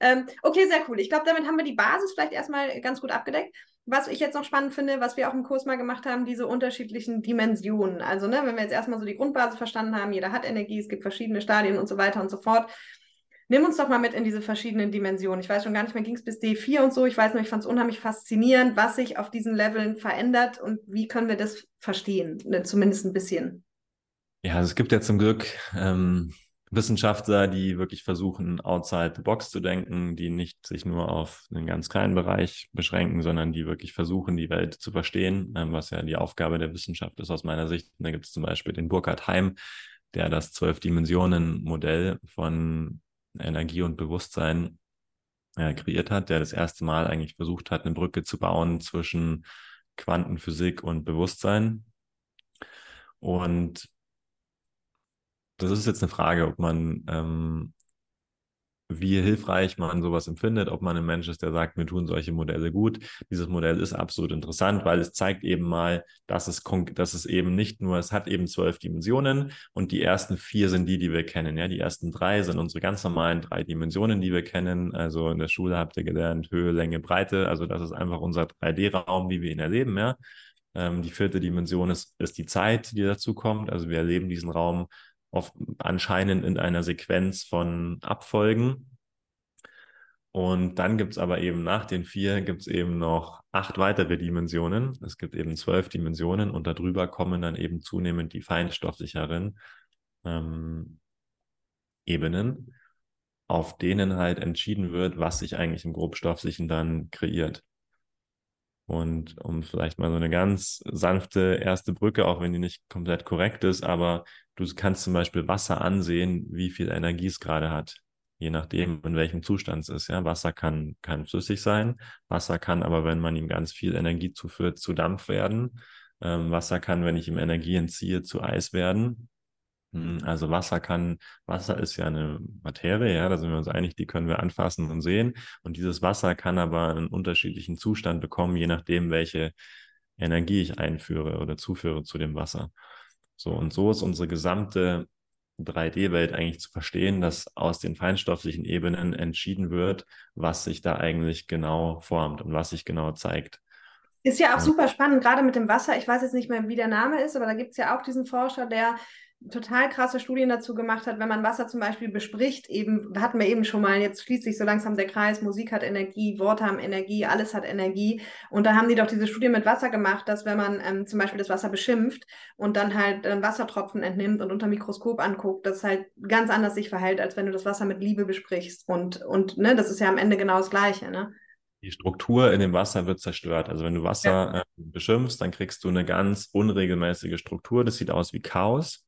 Ähm, okay, sehr cool. Ich glaube, damit haben wir die Basis vielleicht erstmal ganz gut abgedeckt. Was ich jetzt noch spannend finde, was wir auch im Kurs mal gemacht haben, diese unterschiedlichen Dimensionen. Also, ne, wenn wir jetzt erstmal so die Grundbasis verstanden haben, jeder hat Energie, es gibt verschiedene Stadien und so weiter und so fort. Nimm uns doch mal mit in diese verschiedenen Dimensionen. Ich weiß schon gar nicht mehr, ging es bis D4 und so. Ich weiß nur, ich fand es unheimlich faszinierend, was sich auf diesen Leveln verändert und wie können wir das verstehen, ne, zumindest ein bisschen. Ja, also es gibt ja zum Glück ähm, Wissenschaftler, die wirklich versuchen, outside the box zu denken, die nicht sich nur auf einen ganz kleinen Bereich beschränken, sondern die wirklich versuchen, die Welt zu verstehen, ähm, was ja die Aufgabe der Wissenschaft ist aus meiner Sicht. da gibt es zum Beispiel den Burkhard Heim, der das Zwölf-Dimensionen-Modell von Energie und Bewusstsein äh, kreiert hat, der das erste Mal eigentlich versucht hat, eine Brücke zu bauen zwischen Quantenphysik und Bewusstsein. Und das ist jetzt eine Frage, ob man, ähm, wie hilfreich man sowas empfindet, ob man ein Mensch ist, der sagt, mir tun solche Modelle gut. Dieses Modell ist absolut interessant, weil es zeigt eben mal, dass es, dass es eben nicht nur, es hat eben zwölf Dimensionen und die ersten vier sind die, die wir kennen. Ja, die ersten drei sind unsere ganz normalen drei Dimensionen, die wir kennen. Also in der Schule habt ihr gelernt, Höhe, Länge, Breite. Also das ist einfach unser 3D-Raum, wie wir ihn erleben. Ja, ähm, die vierte Dimension ist, ist die Zeit, die dazu kommt. Also wir erleben diesen Raum oft anscheinend in einer Sequenz von Abfolgen. Und dann gibt es aber eben nach den vier gibt es eben noch acht weitere Dimensionen. Es gibt eben zwölf Dimensionen und darüber kommen dann eben zunehmend die feinstofflicheren ähm, Ebenen, auf denen halt entschieden wird, was sich eigentlich im grobstofflichen dann kreiert. Und um vielleicht mal so eine ganz sanfte erste Brücke, auch wenn die nicht komplett korrekt ist, aber du kannst zum Beispiel Wasser ansehen, wie viel Energie es gerade hat, je nachdem, in welchem Zustand es ist. Ja, Wasser kann, kann flüssig sein, Wasser kann aber, wenn man ihm ganz viel Energie zuführt, zu Dampf werden. Ähm, Wasser kann, wenn ich ihm Energie entziehe, zu Eis werden. Hm, also Wasser kann, Wasser ist ja eine Materie, ja, da sind wir uns einig, die können wir anfassen und sehen. Und dieses Wasser kann aber einen unterschiedlichen Zustand bekommen, je nachdem, welche Energie ich einführe oder zuführe zu dem Wasser. So, und so ist unsere gesamte 3D-Welt eigentlich zu verstehen, dass aus den feinstofflichen Ebenen entschieden wird, was sich da eigentlich genau formt und was sich genau zeigt. Ist ja auch super spannend, gerade mit dem Wasser. Ich weiß jetzt nicht mehr, wie der Name ist, aber da gibt es ja auch diesen Forscher, der total krasse Studien dazu gemacht hat, wenn man Wasser zum Beispiel bespricht, eben, hatten wir eben schon mal, jetzt schließt sich so langsam der Kreis, Musik hat Energie, Worte haben Energie, alles hat Energie. Und da haben die doch diese Studie mit Wasser gemacht, dass wenn man ähm, zum Beispiel das Wasser beschimpft und dann halt äh, Wassertropfen entnimmt und unter Mikroskop anguckt, das halt ganz anders sich verhält, als wenn du das Wasser mit Liebe besprichst. Und, und ne, das ist ja am Ende genau das Gleiche, ne? die Struktur in dem Wasser wird zerstört. Also wenn du Wasser ja. äh, beschimpfst, dann kriegst du eine ganz unregelmäßige Struktur. Das sieht aus wie Chaos.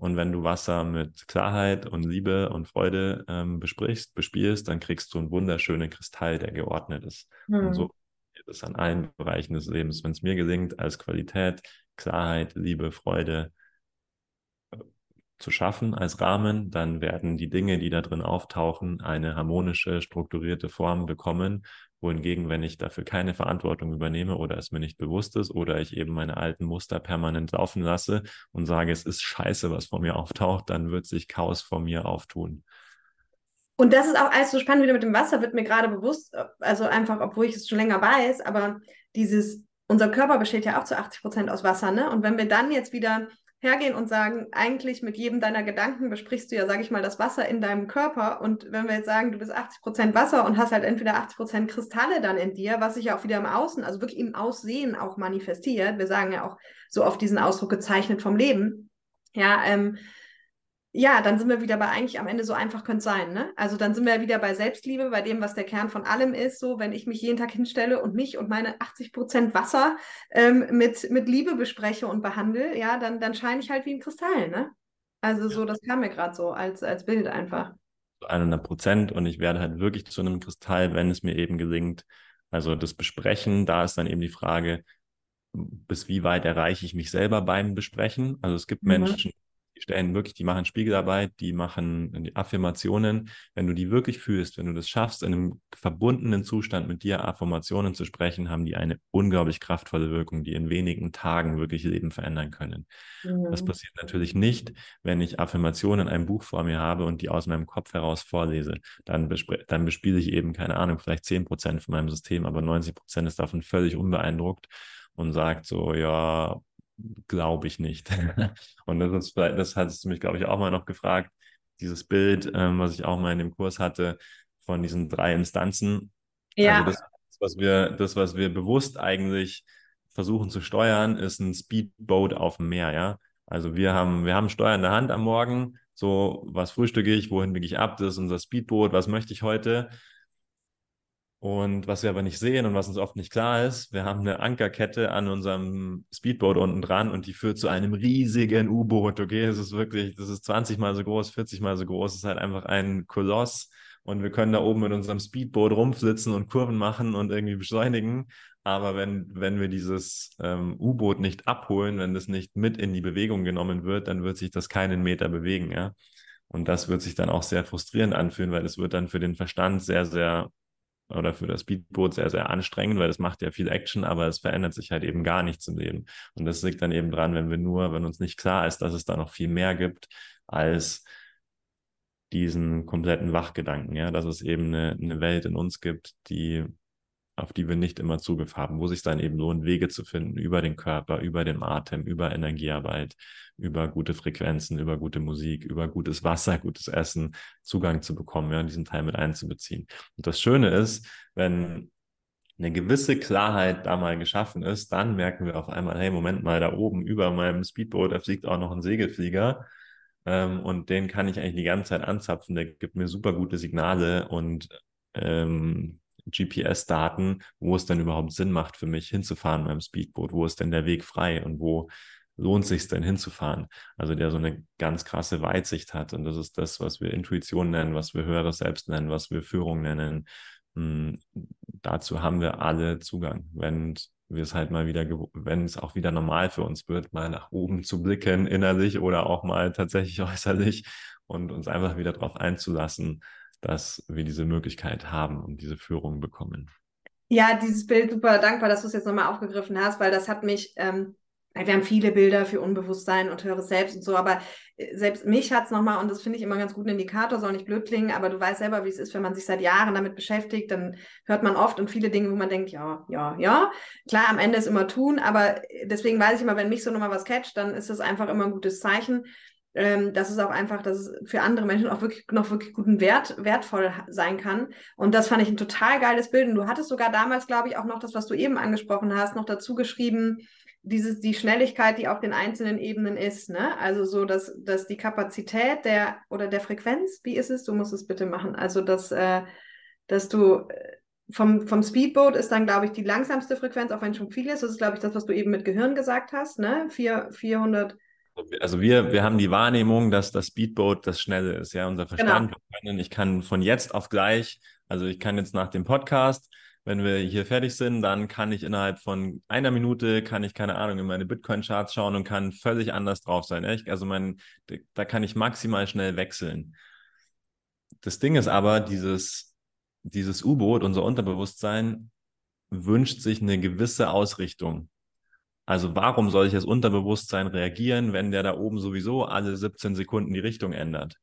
Und wenn du Wasser mit Klarheit und Liebe und Freude ähm, besprichst, bespielst, dann kriegst du einen wunderschönen Kristall, der geordnet ist. Mhm. Und so geht es an allen Bereichen des Lebens. Wenn es mir gelingt, als Qualität, Klarheit, Liebe, Freude äh, zu schaffen als Rahmen, dann werden die Dinge, die da drin auftauchen, eine harmonische, strukturierte Form bekommen, wohingegen, wenn ich dafür keine Verantwortung übernehme oder es mir nicht bewusst ist oder ich eben meine alten Muster permanent laufen lasse und sage, es ist scheiße, was vor mir auftaucht, dann wird sich Chaos vor mir auftun. Und das ist auch alles so spannend wieder mit dem Wasser, wird mir gerade bewusst, also einfach, obwohl ich es schon länger weiß, aber dieses, unser Körper besteht ja auch zu 80 Prozent aus Wasser, ne? Und wenn wir dann jetzt wieder hergehen und sagen, eigentlich mit jedem deiner Gedanken besprichst du ja, sage ich mal, das Wasser in deinem Körper. Und wenn wir jetzt sagen, du bist 80 Prozent Wasser und hast halt entweder 80 Prozent Kristalle dann in dir, was sich ja auch wieder im Außen, also wirklich im Aussehen auch manifestiert. Wir sagen ja auch so oft diesen Ausdruck gezeichnet vom Leben. Ja, ähm, ja, dann sind wir wieder bei eigentlich am Ende so einfach könnte es sein. Ne? Also dann sind wir wieder bei Selbstliebe, bei dem, was der Kern von allem ist. So, wenn ich mich jeden Tag hinstelle und mich und meine 80 Prozent Wasser ähm, mit, mit Liebe bespreche und behandle, ja, dann, dann scheine ich halt wie ein Kristall. Ne? Also so, das kam mir gerade so als, als Bild einfach. 100 Prozent und ich werde halt wirklich zu einem Kristall, wenn es mir eben gelingt. Also das Besprechen, da ist dann eben die Frage, bis wie weit erreiche ich mich selber beim Besprechen. Also es gibt mhm. Menschen, stellen wirklich, die machen Spiegelarbeit, die machen die Affirmationen. Wenn du die wirklich fühlst, wenn du das schaffst, in einem verbundenen Zustand mit dir Affirmationen zu sprechen, haben die eine unglaublich kraftvolle Wirkung, die in wenigen Tagen wirklich Leben verändern können. Mhm. Das passiert natürlich nicht, wenn ich Affirmationen in einem Buch vor mir habe und die aus meinem Kopf heraus vorlese. Dann, dann bespiele ich eben, keine Ahnung, vielleicht 10 Prozent von meinem System, aber 90 Prozent ist davon völlig unbeeindruckt und sagt so, ja, glaube ich nicht. und das ist das hattest du mich, glaube ich, auch mal noch gefragt, dieses Bild, ähm, was ich auch mal in dem Kurs hatte, von diesen drei Instanzen. Ja. Also das, was wir, das, was wir bewusst eigentlich versuchen zu steuern, ist ein Speedboat auf dem Meer, ja. Also wir haben, wir haben Steuer in der Hand am Morgen, so, was frühstücke ich, wohin biege ich ab, das ist unser Speedboot, was möchte ich heute? Und was wir aber nicht sehen und was uns oft nicht klar ist, wir haben eine Ankerkette an unserem Speedboat unten dran und die führt zu einem riesigen U-Boot. Okay, es ist wirklich, das ist 20 mal so groß, 40 mal so groß, es ist halt einfach ein Koloss. Und wir können da oben mit unserem Speedboot rumflitzen und Kurven machen und irgendwie beschleunigen. Aber wenn, wenn wir dieses ähm, U-Boot nicht abholen, wenn das nicht mit in die Bewegung genommen wird, dann wird sich das keinen Meter bewegen, ja. Und das wird sich dann auch sehr frustrierend anfühlen, weil es wird dann für den Verstand sehr, sehr oder für das Speedboot sehr, sehr anstrengend, weil es macht ja viel Action, aber es verändert sich halt eben gar nichts im Leben. Und das liegt dann eben dran, wenn wir nur, wenn uns nicht klar ist, dass es da noch viel mehr gibt als diesen kompletten Wachgedanken, ja, dass es eben eine, eine Welt in uns gibt, die auf die wir nicht immer Zugriff haben, wo sich dann eben lohnt, Wege zu finden über den Körper, über den Atem, über Energiearbeit, über gute Frequenzen, über gute Musik, über gutes Wasser, gutes Essen Zugang zu bekommen, ja, diesen Teil mit einzubeziehen. Und das Schöne ist, wenn eine gewisse Klarheit da mal geschaffen ist, dann merken wir auf einmal, hey, Moment mal, da oben über meinem Speedboot, da fliegt auch noch ein Segelflieger. Ähm, und den kann ich eigentlich die ganze Zeit anzapfen. Der gibt mir super gute Signale und ähm, GPS-Daten, wo es denn überhaupt Sinn macht für mich hinzufahren beim Speedboot, wo ist denn der Weg frei und wo lohnt sich denn hinzufahren? Also der so eine ganz krasse Weitsicht hat und das ist das, was wir Intuition nennen, was wir höheres Selbst nennen, was wir Führung nennen. Hm, dazu haben wir alle Zugang, wenn wir es halt mal wieder, wenn es auch wieder normal für uns wird, mal nach oben zu blicken, innerlich oder auch mal tatsächlich äußerlich und uns einfach wieder darauf einzulassen, dass wir diese Möglichkeit haben und diese Führung bekommen. Ja, dieses Bild super dankbar, dass du es jetzt nochmal aufgegriffen hast, weil das hat mich, ähm, wir haben viele Bilder für Unbewusstsein und höheres Selbst und so, aber äh, selbst mich hat es nochmal, und das finde ich immer einen ganz guten Indikator, soll nicht blöd klingen, aber du weißt selber, wie es ist, wenn man sich seit Jahren damit beschäftigt, dann hört man oft und viele Dinge, wo man denkt, ja, ja, ja. Klar, am Ende ist immer tun, aber deswegen weiß ich immer, wenn mich so nochmal was catcht, dann ist das einfach immer ein gutes Zeichen ähm, dass es auch einfach, dass es für andere Menschen auch wirklich noch wirklich guten Wert, wertvoll sein kann. Und das fand ich ein total geiles Bild. Und du hattest sogar damals, glaube ich, auch noch das, was du eben angesprochen hast, noch dazu geschrieben, dieses, die Schnelligkeit, die auf den einzelnen Ebenen ist, ne? Also so, dass, dass die Kapazität der oder der Frequenz, wie ist es? Du musst es bitte machen. Also dass, äh, dass du äh, vom, vom Speedboat ist dann, glaube ich, die langsamste Frequenz, auch wenn schon viel ist. Das ist, glaube ich, das, was du eben mit Gehirn gesagt hast, ne? Vier, 400 also wir, wir haben die Wahrnehmung, dass das Speedboat das Schnelle ist, ja, unser Verstand. Genau. Ich kann von jetzt auf gleich, also ich kann jetzt nach dem Podcast, wenn wir hier fertig sind, dann kann ich innerhalb von einer Minute, kann ich, keine Ahnung, in meine Bitcoin-Charts schauen und kann völlig anders drauf sein. Echt? Also mein, da kann ich maximal schnell wechseln. Das Ding ist aber, dieses, dieses U-Boot, unser Unterbewusstsein, wünscht sich eine gewisse Ausrichtung. Also warum soll ich als Unterbewusstsein reagieren, wenn der da oben sowieso alle 17 Sekunden die Richtung ändert?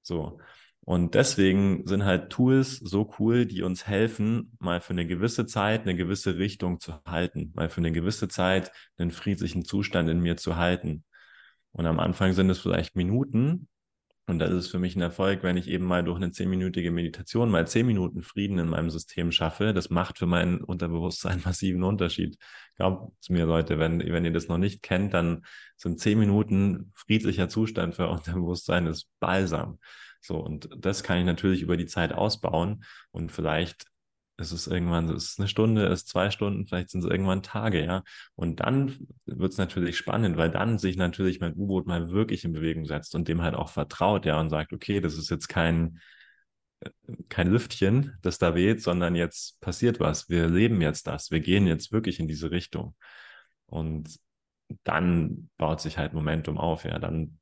So. Und deswegen sind halt Tools so cool, die uns helfen, mal für eine gewisse Zeit eine gewisse Richtung zu halten, mal für eine gewisse Zeit einen friedlichen Zustand in mir zu halten. Und am Anfang sind es vielleicht Minuten, und das ist für mich ein Erfolg, wenn ich eben mal durch eine zehnminütige Meditation mal zehn Minuten Frieden in meinem System schaffe. Das macht für mein Unterbewusstsein massiven Unterschied. Glaubt mir, Leute, wenn, wenn ihr das noch nicht kennt, dann sind zehn Minuten friedlicher Zustand für Unterbewusstsein ist balsam. So, und das kann ich natürlich über die Zeit ausbauen und vielleicht es ist irgendwann, es ist eine Stunde, es ist zwei Stunden, vielleicht sind es irgendwann Tage, ja. Und dann wird es natürlich spannend, weil dann sich natürlich mein U-Boot mal wirklich in Bewegung setzt und dem halt auch vertraut, ja, und sagt, okay, das ist jetzt kein, kein Lüftchen, das da weht, sondern jetzt passiert was. Wir leben jetzt das. Wir gehen jetzt wirklich in diese Richtung. Und dann baut sich halt Momentum auf, ja. Dann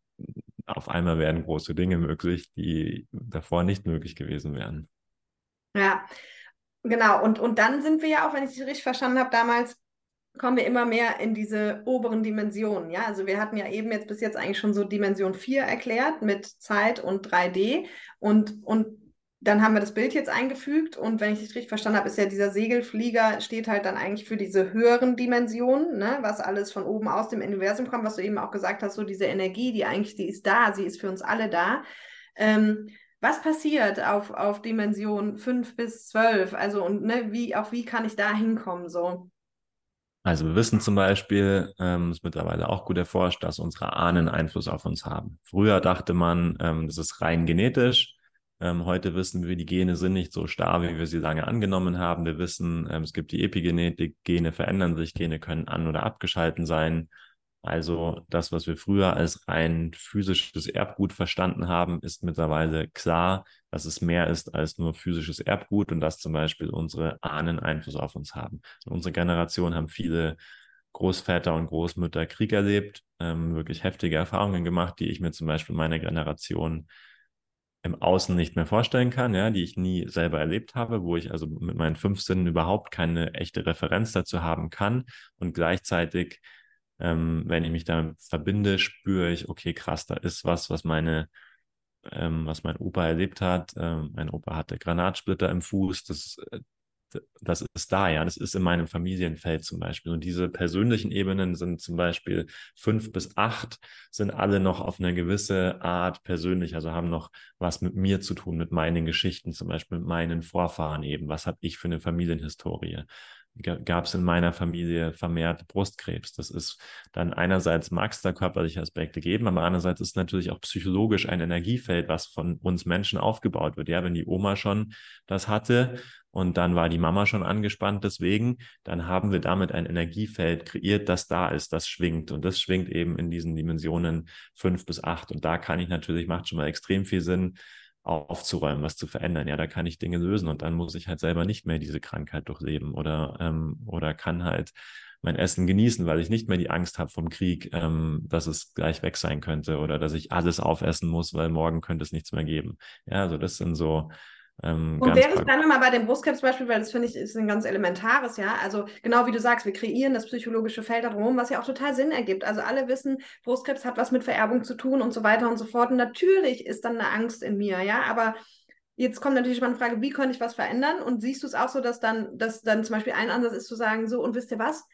auf einmal werden große Dinge möglich, die davor nicht möglich gewesen wären. Ja, Genau, und, und dann sind wir ja auch, wenn ich es richtig verstanden habe, damals kommen wir immer mehr in diese oberen Dimensionen. Ja, also wir hatten ja eben jetzt bis jetzt eigentlich schon so Dimension 4 erklärt mit Zeit und 3D und, und dann haben wir das Bild jetzt eingefügt und wenn ich es richtig verstanden habe, ist ja dieser Segelflieger steht halt dann eigentlich für diese höheren Dimensionen, ne, was alles von oben aus dem Universum kommt, was du eben auch gesagt hast, so diese Energie, die eigentlich, die ist da, sie ist für uns alle da. Ähm, was passiert auf, auf Dimension 5 bis 12? Also und ne, wie, auch wie kann ich da hinkommen so? Also wir wissen zum Beispiel, ähm, ist mittlerweile auch gut erforscht, dass unsere Ahnen Einfluss auf uns haben. Früher dachte man, ähm, das ist rein genetisch. Ähm, heute wissen wir, die Gene sind nicht so starr, wie wir sie lange angenommen haben. Wir wissen, ähm, es gibt die Epigenetik, Gene verändern sich, Gene können an- oder abgeschalten sein. Also das, was wir früher als rein physisches Erbgut verstanden haben, ist mittlerweile klar, dass es mehr ist als nur physisches Erbgut und dass zum Beispiel unsere Ahnen Einfluss auf uns haben. In unserer Generation haben viele Großväter und Großmütter Krieg erlebt, ähm, wirklich heftige Erfahrungen gemacht, die ich mir zum Beispiel meiner Generation im Außen nicht mehr vorstellen kann, ja, die ich nie selber erlebt habe, wo ich also mit meinen fünf Sinnen überhaupt keine echte Referenz dazu haben kann. Und gleichzeitig, ähm, wenn ich mich damit verbinde, spüre ich, okay, krass, da ist was, was meine, ähm, was mein Opa erlebt hat. Ähm, mein Opa hatte Granatsplitter im Fuß. Das, äh, das ist da, ja. Das ist in meinem Familienfeld zum Beispiel. Und diese persönlichen Ebenen sind zum Beispiel fünf bis acht, sind alle noch auf eine gewisse Art persönlich, also haben noch was mit mir zu tun, mit meinen Geschichten, zum Beispiel mit meinen Vorfahren eben. Was habe ich für eine Familienhistorie? Gab es in meiner Familie vermehrt Brustkrebs. Das ist dann einerseits mag es da körperliche Aspekte geben, aber andererseits ist natürlich auch psychologisch ein Energiefeld, was von uns Menschen aufgebaut wird. Ja, wenn die Oma schon das hatte und dann war die Mama schon angespannt deswegen, dann haben wir damit ein Energiefeld kreiert, das da ist, das schwingt und das schwingt eben in diesen Dimensionen fünf bis acht und da kann ich natürlich, macht schon mal extrem viel Sinn, aufzuräumen, was zu verändern. Ja, da kann ich Dinge lösen und dann muss ich halt selber nicht mehr diese Krankheit durchleben oder, ähm, oder kann halt mein Essen genießen, weil ich nicht mehr die Angst habe vom Krieg, ähm, dass es gleich weg sein könnte oder dass ich alles aufessen muss, weil morgen könnte es nichts mehr geben. Ja, also das sind so ähm, und wäre ich dann mal bei dem Brustkrebs zum Beispiel, weil das finde ich ist ein ganz elementares, ja. Also genau wie du sagst, wir kreieren das psychologische Feld darum, was ja auch total Sinn ergibt. Also alle wissen, Brustkrebs hat was mit Vererbung zu tun und so weiter und so fort. Und natürlich ist dann eine Angst in mir, ja. Aber jetzt kommt natürlich mal eine Frage, wie könnte ich was verändern? Und siehst du es auch so, dass dann, dass dann zum Beispiel ein Ansatz ist zu sagen, so, und wisst ihr was?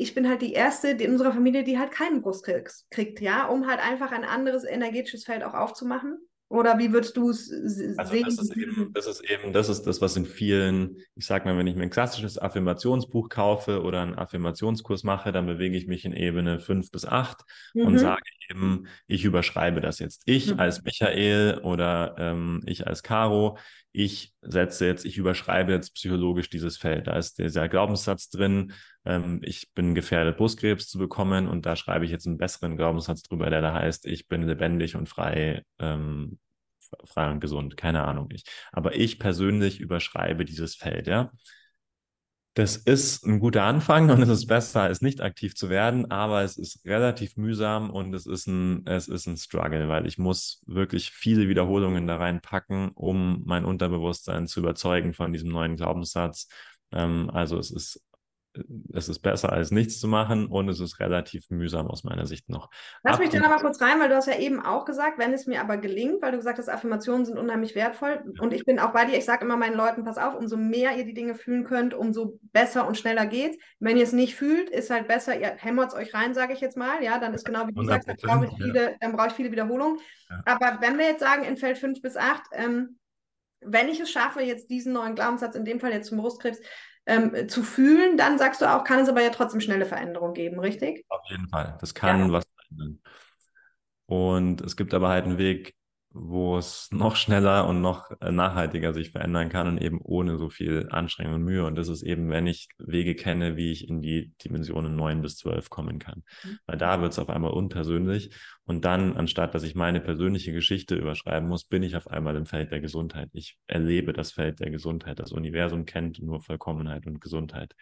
ich bin halt die erste in unserer Familie, die halt keinen Brustkrebs kriegt, ja, um halt einfach ein anderes energetisches Feld auch aufzumachen. Oder wie würdest du es also sehen? Das ist, eben, das ist eben, das ist das, was in vielen, ich sag mal, wenn ich mir ein klassisches Affirmationsbuch kaufe oder einen Affirmationskurs mache, dann bewege ich mich in Ebene 5 bis 8 mhm. und sage eben, ich überschreibe das jetzt. Ich mhm. als Michael oder ähm, ich als Caro, ich setze jetzt, ich überschreibe jetzt psychologisch dieses Feld. Da ist dieser Glaubenssatz drin, ähm, ich bin gefährdet, Brustkrebs zu bekommen und da schreibe ich jetzt einen besseren Glaubenssatz drüber, der da heißt, ich bin lebendig und frei, ähm, frei und gesund. Keine Ahnung ich. Aber ich persönlich überschreibe dieses Feld, ja. Das ist ein guter Anfang und es ist besser, als nicht aktiv zu werden, aber es ist relativ mühsam und es ist ein, es ist ein Struggle, weil ich muss wirklich viele Wiederholungen da reinpacken, um mein Unterbewusstsein zu überzeugen von diesem neuen Glaubenssatz. Ähm, also es ist es ist besser als nichts zu machen und es ist relativ mühsam aus meiner Sicht noch. Lass Ab mich da nochmal kurz rein, weil du hast ja eben auch gesagt, wenn es mir aber gelingt, weil du gesagt hast, Affirmationen sind unheimlich wertvoll und ich bin auch bei dir, ich sage immer meinen Leuten, pass auf, umso mehr ihr die Dinge fühlen könnt, umso besser und schneller geht's. Wenn ihr es nicht fühlt, ist halt besser, ihr hämmert es euch rein, sage ich jetzt mal, ja, dann ist genau wie du sagst, dann brauche ich viele, dann brauche ich viele Wiederholungen. Ja. Aber wenn wir jetzt sagen, in Feld 5 bis 8, ähm, wenn ich es schaffe, jetzt diesen neuen Glaubenssatz, in dem Fall jetzt zum Brustkrebs, ähm, zu fühlen, dann sagst du auch, kann es aber ja trotzdem schnelle Veränderungen geben, richtig? Auf jeden Fall. Das kann ja. was verändern. Und es gibt aber halt einen Weg, wo es noch schneller und noch äh, nachhaltiger sich verändern kann und eben ohne so viel Anstrengung und Mühe. Und das ist eben, wenn ich Wege kenne, wie ich in die Dimensionen 9 bis 12 kommen kann. Mhm. Weil da wird es auf einmal unpersönlich und dann, anstatt dass ich meine persönliche Geschichte überschreiben muss, bin ich auf einmal im Feld der Gesundheit. Ich erlebe das Feld der Gesundheit. Das Universum kennt nur Vollkommenheit und Gesundheit.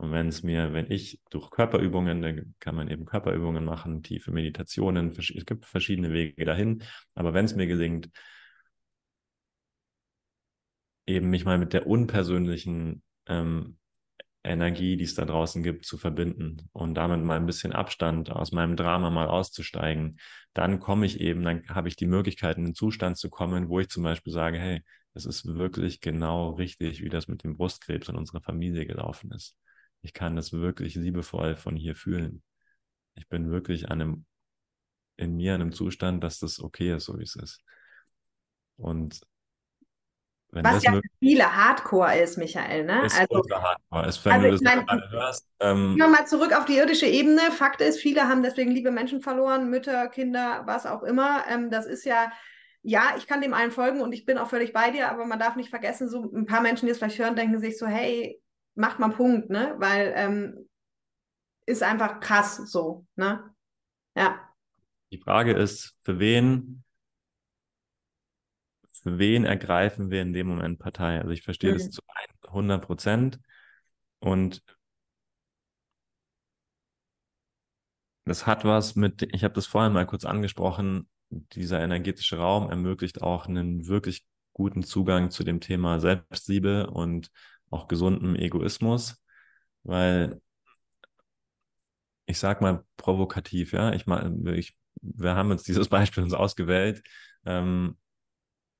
Und wenn es mir, wenn ich durch Körperübungen, dann kann man eben Körperübungen machen, tiefe Meditationen, es gibt verschiedene Wege dahin, aber wenn es mir gelingt, eben mich mal mit der unpersönlichen ähm, Energie, die es da draußen gibt, zu verbinden und damit mal ein bisschen Abstand aus meinem Drama mal auszusteigen, dann komme ich eben, dann habe ich die Möglichkeit, in einen Zustand zu kommen, wo ich zum Beispiel sage, hey, es ist wirklich genau richtig, wie das mit dem Brustkrebs in unserer Familie gelaufen ist. Ich kann das wirklich liebevoll von hier fühlen. Ich bin wirklich an einem, in mir an einem Zustand, dass das okay ist, so wie es ist. Und wenn Was ja für viele Hardcore ist, Michael, ne? Ist also, Hardcore. Ist, wenn also du das mein, gerade hörst. Ähm, mal zurück auf die irdische Ebene. Fakt ist, viele haben deswegen liebe Menschen verloren, Mütter, Kinder, was auch immer. Ähm, das ist ja, ja, ich kann dem allen folgen und ich bin auch völlig bei dir, aber man darf nicht vergessen, so ein paar Menschen, die es vielleicht hören, denken sich so, hey, macht mal Punkt, ne? Weil ähm, ist einfach krass so, ne? Ja. Die Frage ist, für wen, für wen ergreifen wir in dem Moment Partei? Also ich verstehe mhm. das zu 100 Prozent und das hat was mit, ich habe das vorhin mal kurz angesprochen, dieser energetische Raum ermöglicht auch einen wirklich guten Zugang zu dem Thema Selbstliebe und auch gesundem Egoismus, weil ich sag mal provokativ, ja, ich meine, ich, wir haben uns dieses Beispiel uns ausgewählt. Ähm,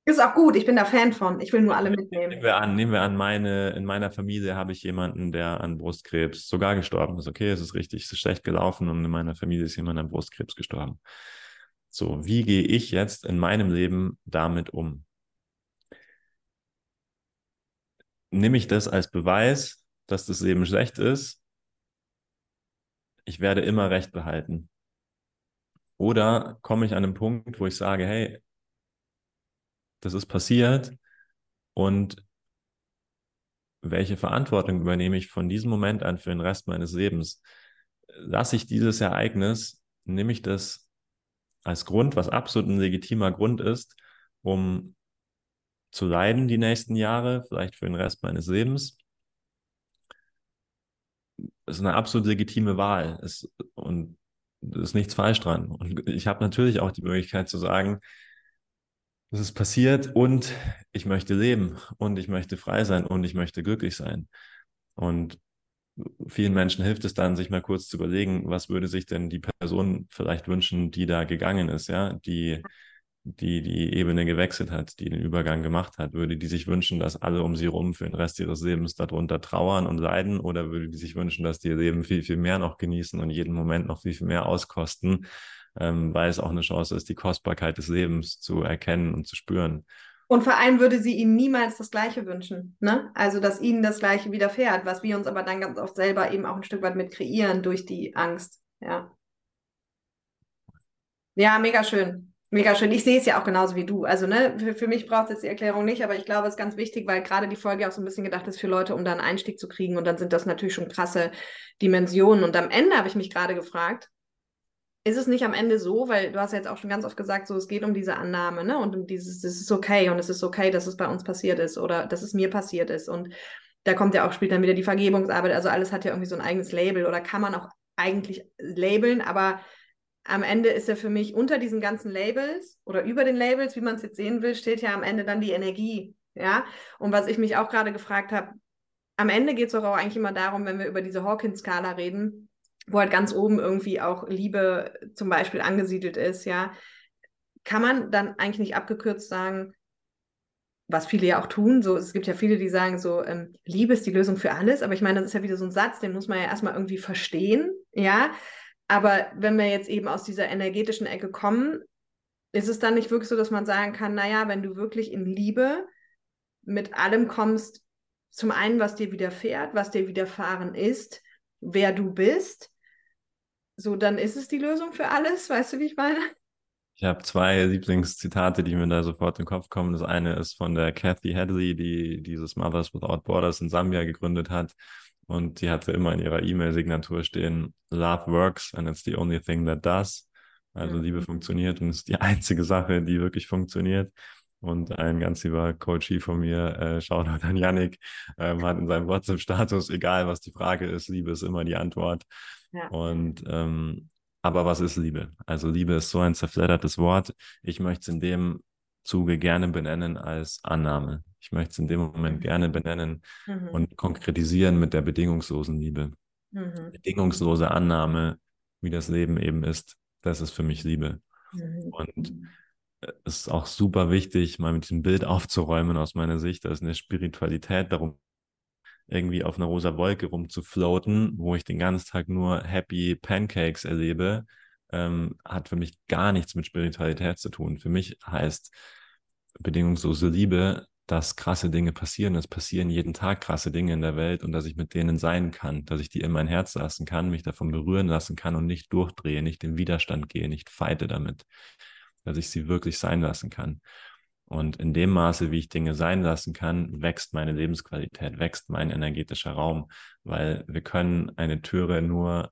ist auch gut, ich bin da Fan von. Ich will nur alle mitnehmen. Nehmen wir an, nehmen wir an, meine, in meiner Familie habe ich jemanden, der an Brustkrebs sogar gestorben ist. Okay, es ist richtig, es ist schlecht gelaufen und in meiner Familie ist jemand an Brustkrebs gestorben. So, wie gehe ich jetzt in meinem Leben damit um? Nehme ich das als Beweis, dass das Leben schlecht ist? Ich werde immer Recht behalten. Oder komme ich an einen Punkt, wo ich sage, hey, das ist passiert und welche Verantwortung übernehme ich von diesem Moment an für den Rest meines Lebens? Lasse ich dieses Ereignis, nehme ich das als Grund, was absolut ein legitimer Grund ist, um zu leiden die nächsten Jahre, vielleicht für den Rest meines Lebens. Das ist eine absolut legitime Wahl es, und es ist nichts falsch dran. Und ich habe natürlich auch die Möglichkeit zu sagen, das ist passiert und ich möchte leben und ich möchte frei sein und ich möchte glücklich sein. Und vielen Menschen hilft es dann, sich mal kurz zu überlegen, was würde sich denn die Person vielleicht wünschen, die da gegangen ist, ja, die die die Ebene gewechselt hat, die den Übergang gemacht hat, würde die sich wünschen, dass alle um sie rum für den Rest ihres Lebens darunter trauern und leiden oder würde die sich wünschen, dass die ihr Leben viel, viel mehr noch genießen und jeden Moment noch viel, viel mehr auskosten ähm, weil es auch eine Chance ist, die Kostbarkeit des Lebens zu erkennen und zu spüren. Und vor allem würde sie ihnen niemals das Gleiche wünschen. Ne? Also, dass ihnen das Gleiche widerfährt, was wir uns aber dann ganz oft selber eben auch ein Stück weit mit kreieren durch die Angst. Ja. Ja, mega schön. Mega schön. Ich sehe es ja auch genauso wie du. Also, ne, für, für mich braucht es jetzt die Erklärung nicht, aber ich glaube, es ist ganz wichtig, weil gerade die Folge auch so ein bisschen gedacht ist für Leute, um da einen Einstieg zu kriegen. Und dann sind das natürlich schon krasse Dimensionen. Und am Ende habe ich mich gerade gefragt, ist es nicht am Ende so, weil du hast ja jetzt auch schon ganz oft gesagt, so es geht um diese Annahme, ne? Und um dieses, es ist okay und es ist okay, dass es bei uns passiert ist oder dass es mir passiert ist. Und da kommt ja auch, dann wieder die Vergebungsarbeit, also alles hat ja irgendwie so ein eigenes Label oder kann man auch eigentlich labeln, aber am Ende ist ja für mich unter diesen ganzen Labels oder über den Labels, wie man es jetzt sehen will, steht ja am Ende dann die Energie. Ja. Und was ich mich auch gerade gefragt habe, am Ende geht es auch eigentlich immer darum, wenn wir über diese Hawkins-Skala reden, wo halt ganz oben irgendwie auch Liebe zum Beispiel angesiedelt ist, ja, kann man dann eigentlich nicht abgekürzt sagen, was viele ja auch tun, so es gibt ja viele, die sagen so, ähm, Liebe ist die Lösung für alles, aber ich meine, das ist ja wieder so ein Satz, den muss man ja erstmal irgendwie verstehen, ja, aber wenn wir jetzt eben aus dieser energetischen Ecke kommen, ist es dann nicht wirklich so, dass man sagen kann, naja, wenn du wirklich in Liebe mit allem kommst, zum einen, was dir widerfährt, was dir widerfahren ist, wer du bist, so, dann ist es die Lösung für alles. Weißt du, wie ich meine? Ich habe zwei Lieblingszitate, die mir da sofort in den Kopf kommen. Das eine ist von der Kathy Hadley, die dieses Mothers Without Borders in Sambia gegründet hat. Und die hatte immer in ihrer E-Mail-Signatur stehen, Love works and it's the only thing that does. Also mhm. Liebe funktioniert und ist die einzige Sache, die wirklich funktioniert. Und ein ganz lieber Coachie von mir, äh, Shoutout an Yannick, ähm, hat in seinem WhatsApp-Status, egal was die Frage ist, Liebe ist immer die Antwort. Und ähm, aber was ist Liebe? Also Liebe ist so ein zerfleddertes Wort. Ich möchte es in dem Zuge gerne benennen als Annahme. Ich möchte es in dem Moment mhm. gerne benennen mhm. und konkretisieren mit der bedingungslosen Liebe. Mhm. Bedingungslose Annahme, wie das Leben eben ist, das ist für mich Liebe. Mhm. Und es ist auch super wichtig, mal mit diesem Bild aufzuräumen aus meiner Sicht, dass eine Spiritualität darum irgendwie auf einer rosa Wolke rumzufloaten, wo ich den ganzen Tag nur Happy Pancakes erlebe, ähm, hat für mich gar nichts mit Spiritualität zu tun. Für mich heißt bedingungslose Liebe, dass krasse Dinge passieren. Es passieren jeden Tag krasse Dinge in der Welt und dass ich mit denen sein kann, dass ich die in mein Herz lassen kann, mich davon berühren lassen kann und nicht durchdrehe, nicht in Widerstand gehe, nicht feite damit, dass ich sie wirklich sein lassen kann. Und in dem Maße, wie ich Dinge sein lassen kann, wächst meine Lebensqualität, wächst mein energetischer Raum, weil wir können eine Türe nur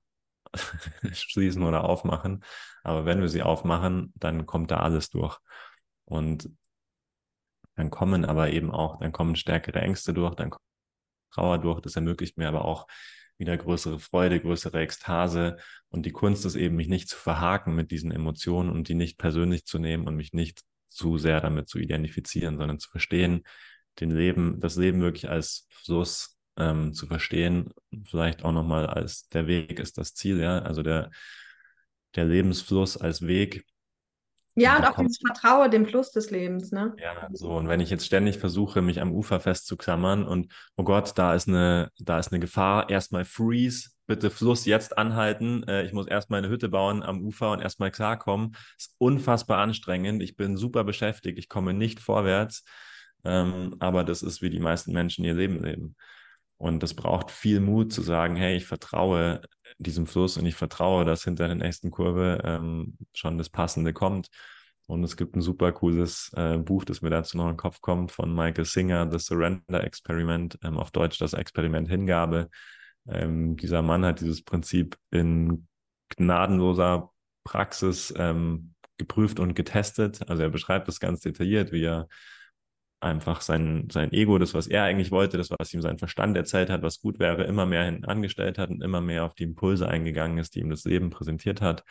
schließen oder aufmachen. Aber wenn wir sie aufmachen, dann kommt da alles durch. Und dann kommen aber eben auch, dann kommen stärkere Ängste durch, dann kommt Trauer durch. Das ermöglicht mir aber auch wieder größere Freude, größere Ekstase. Und die Kunst ist eben, mich nicht zu verhaken mit diesen Emotionen und die nicht persönlich zu nehmen und mich nicht zu sehr damit zu identifizieren, sondern zu verstehen, den Leben, das Leben wirklich als Fluss ähm, zu verstehen, vielleicht auch nochmal als der Weg ist das Ziel, ja, also der, der Lebensfluss als Weg. Ja, und, und auch dieses Vertrauen dem Fluss des Lebens, ne? Ja, so. Und wenn ich jetzt ständig versuche, mich am Ufer festzuklammern und, oh Gott, da ist eine, da ist eine Gefahr, erstmal freeze, bitte Fluss jetzt anhalten. Äh, ich muss erstmal eine Hütte bauen am Ufer und erstmal klarkommen. Ist unfassbar anstrengend. Ich bin super beschäftigt. Ich komme nicht vorwärts. Ähm, aber das ist, wie die meisten Menschen ihr Leben leben. Und das braucht viel Mut zu sagen, hey, ich vertraue diesem Fluss und ich vertraue, dass hinter der nächsten Kurve ähm, schon das Passende kommt. Und es gibt ein super cooles äh, Buch, das mir dazu noch in den Kopf kommt, von Michael Singer, The Surrender Experiment, ähm, auf Deutsch das Experiment Hingabe. Ähm, dieser Mann hat dieses Prinzip in gnadenloser Praxis ähm, geprüft und getestet. Also er beschreibt das ganz detailliert, wie er einfach sein, sein Ego, das, was er eigentlich wollte, das, was ihm sein Verstand erzählt hat, was gut wäre, immer mehr hinten angestellt hat und immer mehr auf die Impulse eingegangen ist, die ihm das Leben präsentiert hat.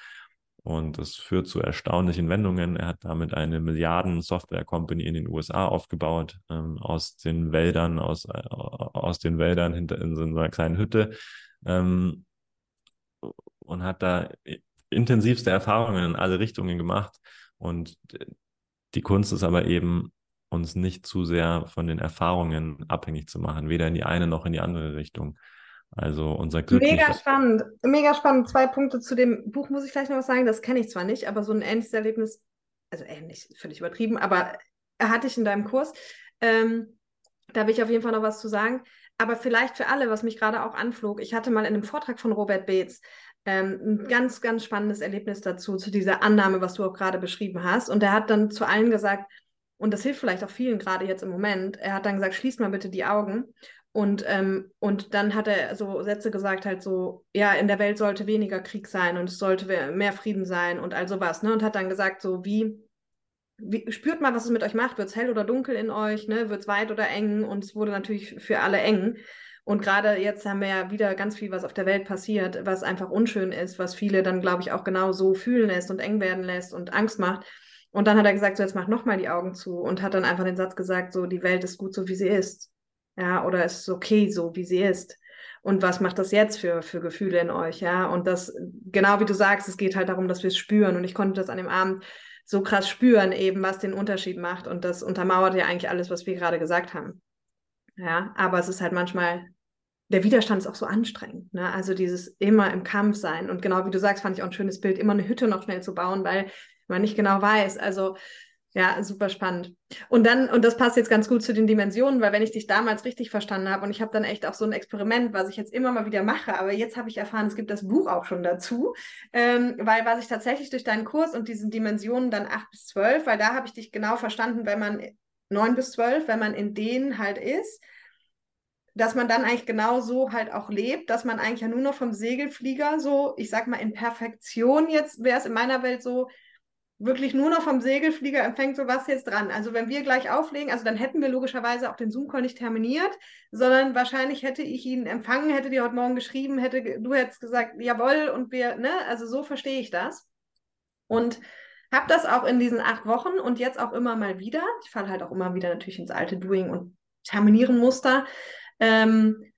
Und das führt zu erstaunlichen Wendungen. Er hat damit eine Milliarden-Software-Company in den USA aufgebaut, ähm, aus den Wäldern, aus, äh, aus den Wäldern hinter in so einer kleinen Hütte ähm, und hat da intensivste Erfahrungen in alle Richtungen gemacht. Und die Kunst ist aber eben, uns nicht zu sehr von den Erfahrungen abhängig zu machen, weder in die eine noch in die andere Richtung. Also unser Glück. Mega spannend, mega spannend. Zwei Punkte zu dem Buch muss ich gleich noch was sagen. Das kenne ich zwar nicht, aber so ein ähnliches Erlebnis, also ähnlich, völlig übertrieben, aber hatte ich in deinem Kurs. Ähm, da will ich auf jeden Fall noch was zu sagen. Aber vielleicht für alle, was mich gerade auch anflog, ich hatte mal in einem Vortrag von Robert Beetz ähm, ein ganz, ganz spannendes Erlebnis dazu, zu dieser Annahme, was du auch gerade beschrieben hast. Und er hat dann zu allen gesagt, und das hilft vielleicht auch vielen gerade jetzt im Moment. Er hat dann gesagt, schließt mal bitte die Augen. Und, ähm, und dann hat er so Sätze gesagt, halt so, ja, in der Welt sollte weniger Krieg sein und es sollte mehr Frieden sein und all sowas, ne? Und hat dann gesagt, so wie, wie spürt mal, was es mit euch macht. Wird es hell oder dunkel in euch, ne? Wird es weit oder eng? Und es wurde natürlich für alle eng. Und gerade jetzt haben wir ja wieder ganz viel, was auf der Welt passiert, was einfach unschön ist, was viele dann, glaube ich, auch genau so fühlen lässt und eng werden lässt und Angst macht. Und dann hat er gesagt, so jetzt mach nochmal die Augen zu und hat dann einfach den Satz gesagt, so die Welt ist gut so, wie sie ist. Ja, oder es ist okay so, wie sie ist. Und was macht das jetzt für, für Gefühle in euch? Ja, und das, genau wie du sagst, es geht halt darum, dass wir es spüren. Und ich konnte das an dem Abend so krass spüren, eben, was den Unterschied macht. Und das untermauert ja eigentlich alles, was wir gerade gesagt haben. Ja, aber es ist halt manchmal, der Widerstand ist auch so anstrengend. Ne? Also dieses immer im Kampf sein. Und genau wie du sagst, fand ich auch ein schönes Bild, immer eine Hütte noch schnell zu bauen, weil man nicht genau weiß. Also ja, super spannend. Und dann, und das passt jetzt ganz gut zu den Dimensionen, weil wenn ich dich damals richtig verstanden habe und ich habe dann echt auch so ein Experiment, was ich jetzt immer mal wieder mache, aber jetzt habe ich erfahren, es gibt das Buch auch schon dazu, ähm, weil was ich tatsächlich durch deinen Kurs und diesen Dimensionen dann acht bis zwölf, weil da habe ich dich genau verstanden, wenn man neun bis zwölf, wenn man in denen halt ist, dass man dann eigentlich genau so halt auch lebt, dass man eigentlich ja nur noch vom Segelflieger so, ich sag mal in Perfektion jetzt wäre es in meiner Welt so, wirklich nur noch vom Segelflieger empfängt, so was jetzt dran. Also wenn wir gleich auflegen, also dann hätten wir logischerweise auch den Zoom-Call nicht terminiert, sondern wahrscheinlich hätte ich ihn empfangen, hätte dir heute Morgen geschrieben, hätte du hättest gesagt, jawohl, und wir, ne, also so verstehe ich das. Und habe das auch in diesen acht Wochen und jetzt auch immer mal wieder. Ich falle halt auch immer wieder natürlich ins alte Doing und Terminieren Muster. Ähm,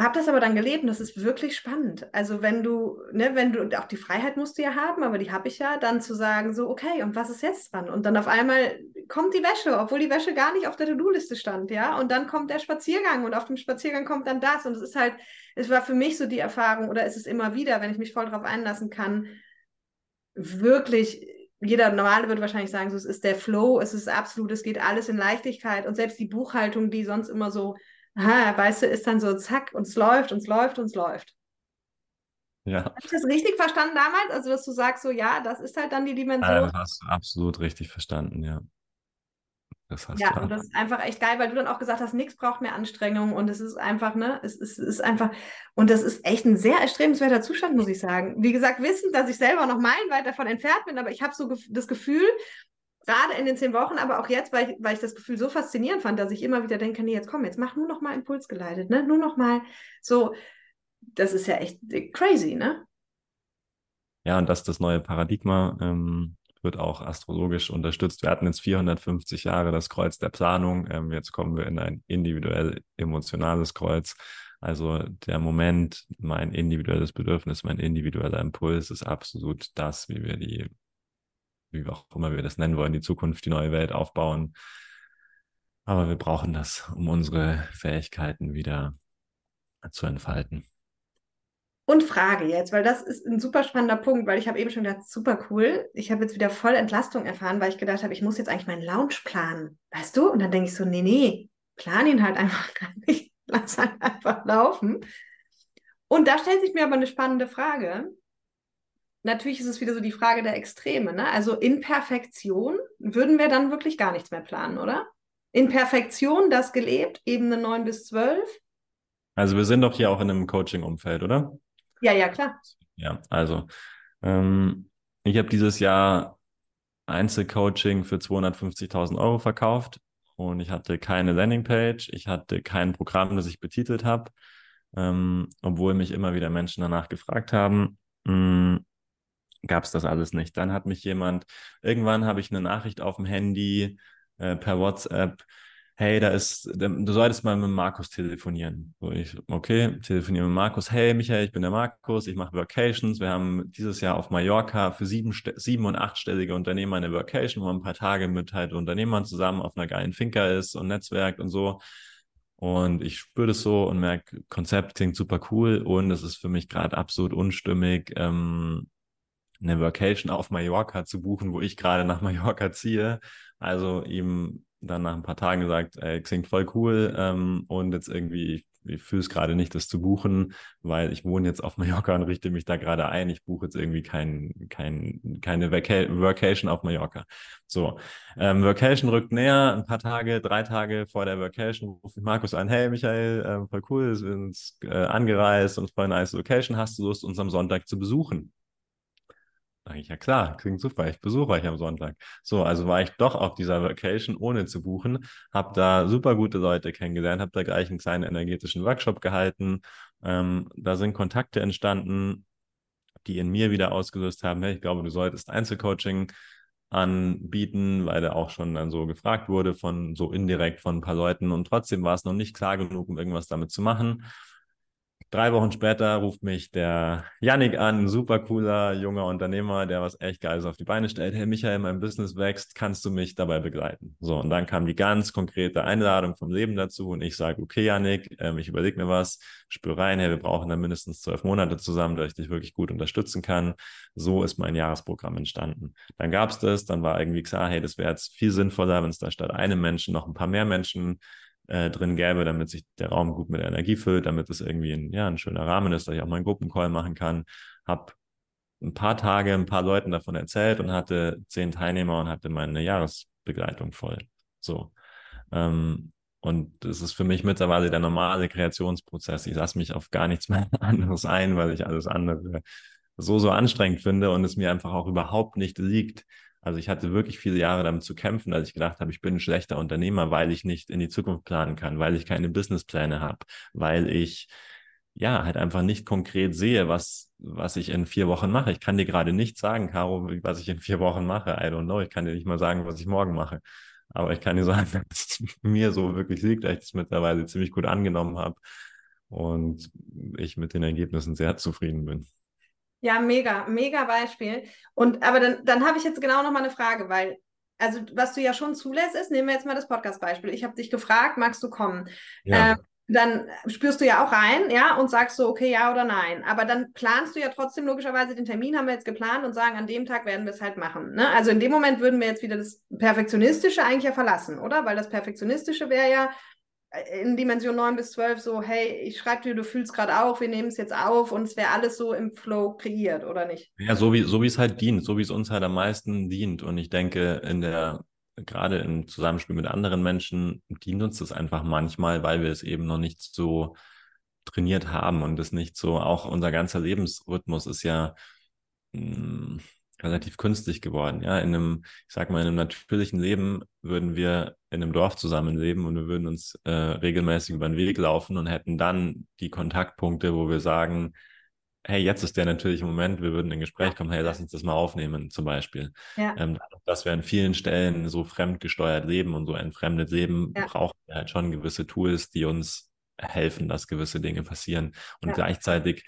habe das aber dann gelebt und das ist wirklich spannend. Also wenn du, ne, wenn du, auch die Freiheit musst du ja haben, aber die habe ich ja, dann zu sagen, so, okay, und was ist jetzt dran? Und dann auf einmal kommt die Wäsche, obwohl die Wäsche gar nicht auf der To-Do-Liste stand, ja, und dann kommt der Spaziergang und auf dem Spaziergang kommt dann das und es ist halt, es war für mich so die Erfahrung oder ist es immer wieder, wenn ich mich voll darauf einlassen kann, wirklich jeder Normale würde wahrscheinlich sagen, so, es ist der Flow, es ist absolut, es geht alles in Leichtigkeit und selbst die Buchhaltung, die sonst immer so aha, weißt du, ist dann so zack und es läuft und es läuft und es läuft. Ja. Habe ich das richtig verstanden damals? Also, dass du sagst, so ja, das ist halt dann die Dimension. Ja, das hast du absolut richtig verstanden, ja. Das hast ja, und das ist einfach echt geil, weil du dann auch gesagt hast, nichts braucht mehr Anstrengung und es ist einfach, ne, es ist, es ist einfach, und das ist echt ein sehr erstrebenswerter Zustand, muss ich sagen. Wie gesagt, wissend, dass ich selber noch meilenweit davon entfernt bin, aber ich habe so das Gefühl, gerade in den zehn Wochen, aber auch jetzt, weil ich, weil ich das Gefühl so faszinierend fand, dass ich immer wieder denke, nee, jetzt komm, jetzt mach nur noch mal impulsgeleitet, ne? Nur noch mal so das ist ja echt crazy, ne? Ja, und das das neue Paradigma. Ähm, wird auch astrologisch unterstützt. Wir hatten jetzt 450 Jahre das Kreuz der Planung. Ähm, jetzt kommen wir in ein individuell emotionales Kreuz. Also der Moment, mein individuelles Bedürfnis, mein individueller Impuls ist absolut das, wie wir die, wie auch immer wir das nennen wollen, die Zukunft, die neue Welt aufbauen. Aber wir brauchen das, um unsere Fähigkeiten wieder zu entfalten. Und Frage jetzt, weil das ist ein super spannender Punkt, weil ich habe eben schon gedacht, super cool. Ich habe jetzt wieder voll Entlastung erfahren, weil ich gedacht habe, ich muss jetzt eigentlich meinen Lounge planen. Weißt du? Und dann denke ich so, nee, nee, plan ihn halt einfach gar nicht. Lass halt einfach laufen. Und da stellt sich mir aber eine spannende Frage. Natürlich ist es wieder so die Frage der Extreme. Ne? Also in Perfektion würden wir dann wirklich gar nichts mehr planen, oder? In Perfektion das gelebt, Ebene 9 bis 12. Also wir sind doch hier auch in einem Coaching-Umfeld, oder? Ja, ja, klar. Ja, also ähm, ich habe dieses Jahr Einzelcoaching für 250.000 Euro verkauft und ich hatte keine Landingpage, ich hatte kein Programm, das ich betitelt habe, ähm, obwohl mich immer wieder Menschen danach gefragt haben. Hm, gab es das alles nicht. Dann hat mich jemand, irgendwann habe ich eine Nachricht auf dem Handy äh, per WhatsApp, hey, da ist, du solltest mal mit Markus telefonieren. So ich, okay, telefoniere mit Markus. Hey, Michael, ich bin der Markus, ich mache Workations. Wir haben dieses Jahr auf Mallorca für sieben, sieben und achtstellige Unternehmer eine Workation, wo man ein paar Tage mit halt Unternehmern zusammen auf einer geilen Finca ist und Netzwerk und so. Und ich spüre das so und merke, Konzept klingt super cool und es ist für mich gerade absolut unstimmig, ähm, eine Workation auf Mallorca zu buchen, wo ich gerade nach Mallorca ziehe. Also ihm dann nach ein paar Tagen gesagt, ey, klingt voll cool ähm, und jetzt irgendwie, ich fühle es gerade nicht, das zu buchen, weil ich wohne jetzt auf Mallorca und richte mich da gerade ein. Ich buche jetzt irgendwie kein, kein, keine Vaca Workation auf Mallorca. So, ähm, Workation rückt näher, ein paar Tage, drei Tage vor der Workation rufe ich Markus an, hey Michael, äh, voll cool, wir sind äh, angereist und voll nice Location, hast du Lust, uns am Sonntag zu besuchen? Sag ich, ja klar, klingt super, ich besuche euch am Sonntag. So, also war ich doch auf dieser Vacation ohne zu buchen, habe da super gute Leute kennengelernt, habe da gleich einen kleinen energetischen Workshop gehalten. Ähm, da sind Kontakte entstanden, die in mir wieder ausgelöst haben, hey, ich glaube, du solltest Einzelcoaching anbieten, weil er auch schon dann so gefragt wurde von so indirekt von ein paar Leuten und trotzdem war es noch nicht klar genug, um irgendwas damit zu machen. Drei Wochen später ruft mich der Yannick an, ein super cooler junger Unternehmer, der was echt Geiles auf die Beine stellt. Hey Michael, mein Business wächst, kannst du mich dabei begleiten? So, und dann kam die ganz konkrete Einladung vom Leben dazu und ich sage, okay Yannick, ähm, ich überlege mir was, spür rein, hey, wir brauchen dann mindestens zwölf Monate zusammen, dass ich dich wirklich gut unterstützen kann. So ist mein Jahresprogramm entstanden. Dann gab es das, dann war irgendwie klar, hey, das wäre jetzt viel sinnvoller, wenn es da statt einem Menschen noch ein paar mehr Menschen äh, drin gäbe, damit sich der Raum gut mit Energie füllt, damit es irgendwie ein, ja, ein schöner Rahmen ist, dass ich auch mal einen Gruppencall machen kann. Habe ein paar Tage ein paar Leuten davon erzählt und hatte zehn Teilnehmer und hatte meine Jahresbegleitung voll. So. Ähm, und das ist für mich mittlerweile der normale Kreationsprozess. Ich lasse mich auf gar nichts mehr anderes ein, weil ich alles andere so, so anstrengend finde und es mir einfach auch überhaupt nicht liegt, also ich hatte wirklich viele Jahre damit zu kämpfen, als ich gedacht habe, ich bin ein schlechter Unternehmer, weil ich nicht in die Zukunft planen kann, weil ich keine Businesspläne habe, weil ich ja halt einfach nicht konkret sehe, was, was ich in vier Wochen mache. Ich kann dir gerade nicht sagen, Caro, was ich in vier Wochen mache. I don't know. Ich kann dir nicht mal sagen, was ich morgen mache. Aber ich kann dir sagen, dass es mir so wirklich liegt, dass ich es mittlerweile ziemlich gut angenommen habe und ich mit den Ergebnissen sehr zufrieden bin. Ja, mega, mega Beispiel. Und aber dann, dann habe ich jetzt genau noch mal eine Frage, weil, also was du ja schon zulässt, ist, nehmen wir jetzt mal das Podcast-Beispiel. Ich habe dich gefragt, magst du kommen? Ja. Ähm, dann spürst du ja auch rein, ja, und sagst so, okay, ja oder nein. Aber dann planst du ja trotzdem logischerweise den Termin, haben wir jetzt geplant und sagen, an dem Tag werden wir es halt machen. Ne? Also in dem Moment würden wir jetzt wieder das Perfektionistische eigentlich ja verlassen, oder? Weil das Perfektionistische wäre ja, in Dimension 9 bis 12 so, hey, ich schreibe dir, du fühlst gerade auch, wir nehmen es jetzt auf und es wäre alles so im Flow kreiert, oder nicht? Ja, so wie, so es halt dient, so wie es uns halt am meisten dient. Und ich denke, in der, gerade im Zusammenspiel mit anderen Menschen, dient uns das einfach manchmal, weil wir es eben noch nicht so trainiert haben und es nicht so, auch unser ganzer Lebensrhythmus ist ja, hm, relativ künstlich geworden. Ja, in einem, ich sag mal, in einem natürlichen Leben würden wir in einem Dorf zusammenleben und wir würden uns äh, regelmäßig über den Weg laufen und hätten dann die Kontaktpunkte, wo wir sagen, hey, jetzt ist der natürliche Moment, wir würden in Gespräch kommen, hey, lass uns das mal aufnehmen, zum Beispiel. Ja. Ähm, dass wir an vielen Stellen so fremdgesteuert leben und so ein fremdes Leben, ja. brauchen wir halt schon gewisse Tools, die uns helfen, dass gewisse Dinge passieren. Und ja. gleichzeitig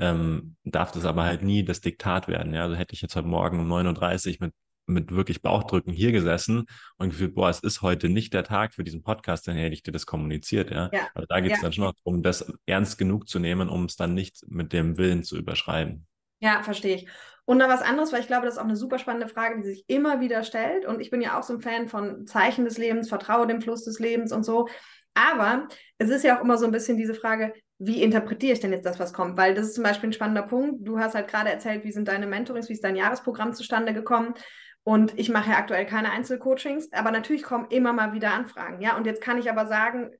ähm, darf das aber halt nie das Diktat werden. Ja? Also hätte ich jetzt heute Morgen um 9.30 Uhr mit, mit wirklich Bauchdrücken hier gesessen und gefühlt, boah, es ist heute nicht der Tag für diesen Podcast, dann hätte ich dir das kommuniziert. Ja? ja. Also da geht es ja. dann schon noch darum, das ernst genug zu nehmen, um es dann nicht mit dem Willen zu überschreiben. Ja, verstehe ich. Und noch was anderes, weil ich glaube, das ist auch eine super spannende Frage, die sich immer wieder stellt. Und ich bin ja auch so ein Fan von Zeichen des Lebens, vertraue dem Fluss des Lebens und so. Aber es ist ja auch immer so ein bisschen diese Frage, wie interpretiere ich denn jetzt das, was kommt? Weil das ist zum Beispiel ein spannender Punkt. Du hast halt gerade erzählt, wie sind deine Mentorings, wie ist dein Jahresprogramm zustande gekommen? Und ich mache ja aktuell keine Einzelcoachings, aber natürlich kommen immer mal wieder Anfragen. Ja, und jetzt kann ich aber sagen,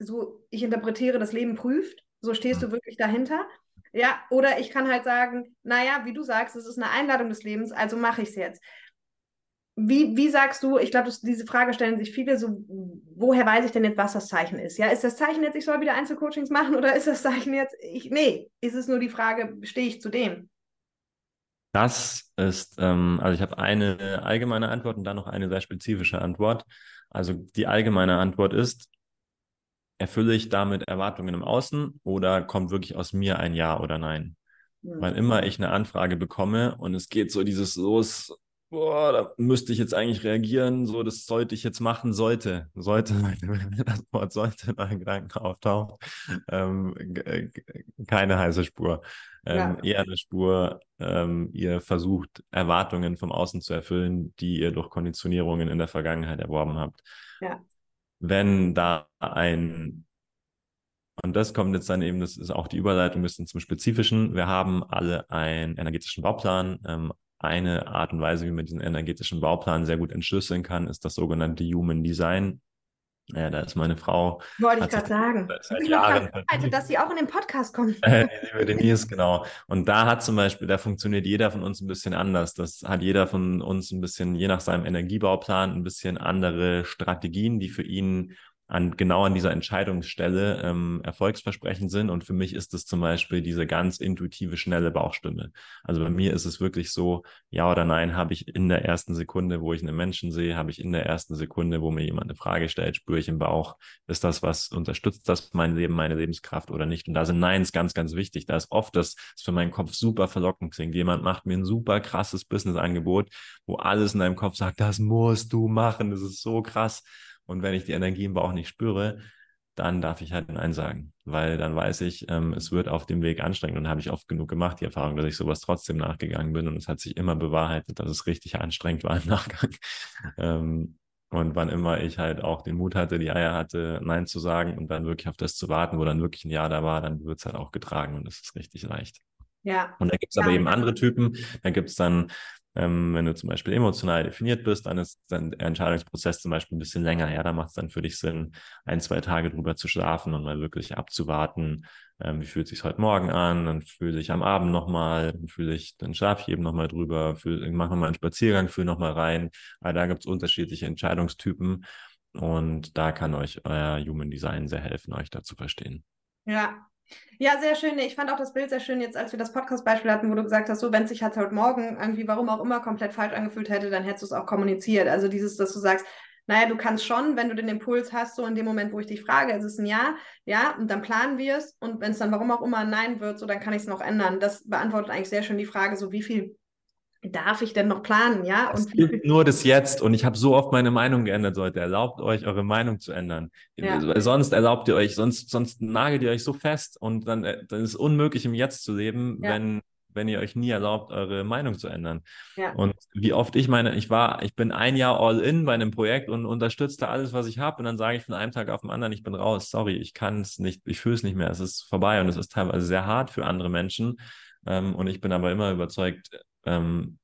so, ich interpretiere, das Leben prüft, so stehst du wirklich dahinter. Ja, oder ich kann halt sagen, naja, wie du sagst, es ist eine Einladung des Lebens, also mache ich es jetzt. Wie, wie sagst du, ich glaube, diese Frage stellen sich viele, so, woher weiß ich denn jetzt, was das Zeichen ist? Ja, ist das Zeichen jetzt, ich soll wieder Einzelcoachings machen oder ist das Zeichen jetzt, ich, nee, ist es nur die Frage, stehe ich zu dem? Das ist, ähm, also ich habe eine allgemeine Antwort und dann noch eine sehr spezifische Antwort. Also die allgemeine Antwort ist, erfülle ich damit Erwartungen im Außen oder kommt wirklich aus mir ein Ja oder Nein? Mhm. Weil immer ich eine Anfrage bekomme und es geht so dieses los, boah, da müsste ich jetzt eigentlich reagieren, so, das sollte ich jetzt machen, sollte, sollte, wenn das Wort sollte in meinen Gedanken auftaucht, ähm, äh, keine heiße Spur. Ähm, ja. Eher eine Spur, ähm, ihr versucht, Erwartungen vom Außen zu erfüllen, die ihr durch Konditionierungen in der Vergangenheit erworben habt. Ja. Wenn da ein und das kommt jetzt dann eben, das ist auch die Überleitung ein bisschen zum Spezifischen. Wir haben alle einen energetischen Bauplan, ähm, eine Art und Weise, wie man diesen energetischen Bauplan sehr gut entschlüsseln kann, ist das sogenannte Human Design. Ja, da ist meine Frau. Wollte ich gerade sagen. Seit ich Jahren. Also, dass sie auch in den Podcast kommt. Äh, liebe Denise, genau. Und da hat zum Beispiel, da funktioniert jeder von uns ein bisschen anders. Das hat jeder von uns ein bisschen, je nach seinem Energiebauplan, ein bisschen andere Strategien, die für ihn an genau an dieser Entscheidungsstelle ähm, erfolgsversprechend sind. Und für mich ist es zum Beispiel diese ganz intuitive, schnelle Bauchstimme. Also bei mir ist es wirklich so, ja oder nein, habe ich in der ersten Sekunde, wo ich einen Menschen sehe, habe ich in der ersten Sekunde, wo mir jemand eine Frage stellt, spüre ich im Bauch, ist das was, unterstützt das mein Leben, meine Lebenskraft oder nicht? Und da sind Neins ganz, ganz wichtig. Da ist oft das, das für meinen Kopf super verlockend klingt. Jemand macht mir ein super krasses Business-Angebot, wo alles in deinem Kopf sagt, das musst du machen, das ist so krass. Und wenn ich die Energie im Bauch nicht spüre, dann darf ich halt Nein sagen, weil dann weiß ich, ähm, es wird auf dem Weg anstrengend und habe ich oft genug gemacht, die Erfahrung, dass ich sowas trotzdem nachgegangen bin und es hat sich immer bewahrheitet, dass es richtig anstrengend war im Nachgang. ähm, und wann immer ich halt auch den Mut hatte, die Eier hatte, Nein zu sagen und dann wirklich auf das zu warten, wo dann wirklich ein Ja da war, dann wird es halt auch getragen und es ist richtig leicht. Ja. Und da gibt es ja. aber eben andere Typen. Da gibt es dann ähm, wenn du zum Beispiel emotional definiert bist, dann ist der Entscheidungsprozess zum Beispiel ein bisschen länger. Ja, da macht es dann für dich Sinn, ein, zwei Tage drüber zu schlafen und mal wirklich abzuwarten, ähm, wie fühlt sich heute Morgen an, dann fühle ich am Abend nochmal, dann fühle ich, dann schlafe ich eben nochmal drüber, fühl, mach nochmal einen Spaziergang, fühle nochmal rein. Aber da gibt es unterschiedliche Entscheidungstypen und da kann euch euer Human Design sehr helfen, euch da zu verstehen. Ja, ja, sehr schön. Ich fand auch das Bild sehr schön, jetzt als wir das Podcast-Beispiel hatten, wo du gesagt hast, so, wenn es sich halt heute Morgen irgendwie, warum auch immer, komplett falsch angefühlt hätte, dann hättest du es auch kommuniziert. Also dieses, dass du sagst, naja, du kannst schon, wenn du den Impuls hast, so in dem Moment, wo ich dich frage, es ist ein Ja, ja, und dann planen wir es. Und wenn es dann warum auch immer ein Nein wird, so, dann kann ich es noch ändern. Das beantwortet eigentlich sehr schön die Frage, so wie viel darf ich denn noch planen, ja? Es gibt nur das Jetzt und ich habe so oft meine Meinung geändert Leute. Erlaubt euch, eure Meinung zu ändern. Ja. Sonst erlaubt ihr euch, sonst, sonst nagelt ihr euch so fest und dann, äh, dann ist es unmöglich, im Jetzt zu leben, ja. wenn, wenn ihr euch nie erlaubt, eure Meinung zu ändern. Ja. Und wie oft ich meine, ich war, ich bin ein Jahr all in bei einem Projekt und unterstützte alles, was ich habe und dann sage ich von einem Tag auf den anderen, ich bin raus, sorry, ich kann es nicht, ich fühle es nicht mehr, es ist vorbei und es ist teilweise sehr hart für andere Menschen. Ähm, und ich bin aber immer überzeugt, ähm,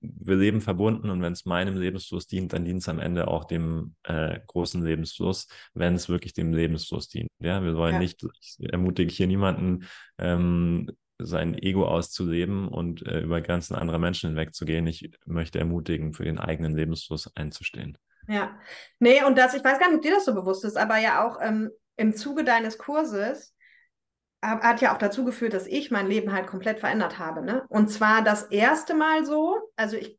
wir leben verbunden und wenn es meinem Lebensfluss dient, dann dient es am Ende auch dem äh, großen Lebensfluss, wenn es wirklich dem Lebensfluss dient. Ja, wir wollen ja. nicht, ich ermutige hier niemanden, ähm, sein Ego auszuleben und äh, über Grenzen anderer Menschen hinwegzugehen. Ich möchte ermutigen, für den eigenen Lebensfluss einzustehen. Ja, nee, und das, ich weiß gar nicht, ob dir das so bewusst ist, aber ja auch ähm, im Zuge deines Kurses hat ja auch dazu geführt, dass ich mein Leben halt komplett verändert habe. Ne? Und zwar das erste Mal so, also ich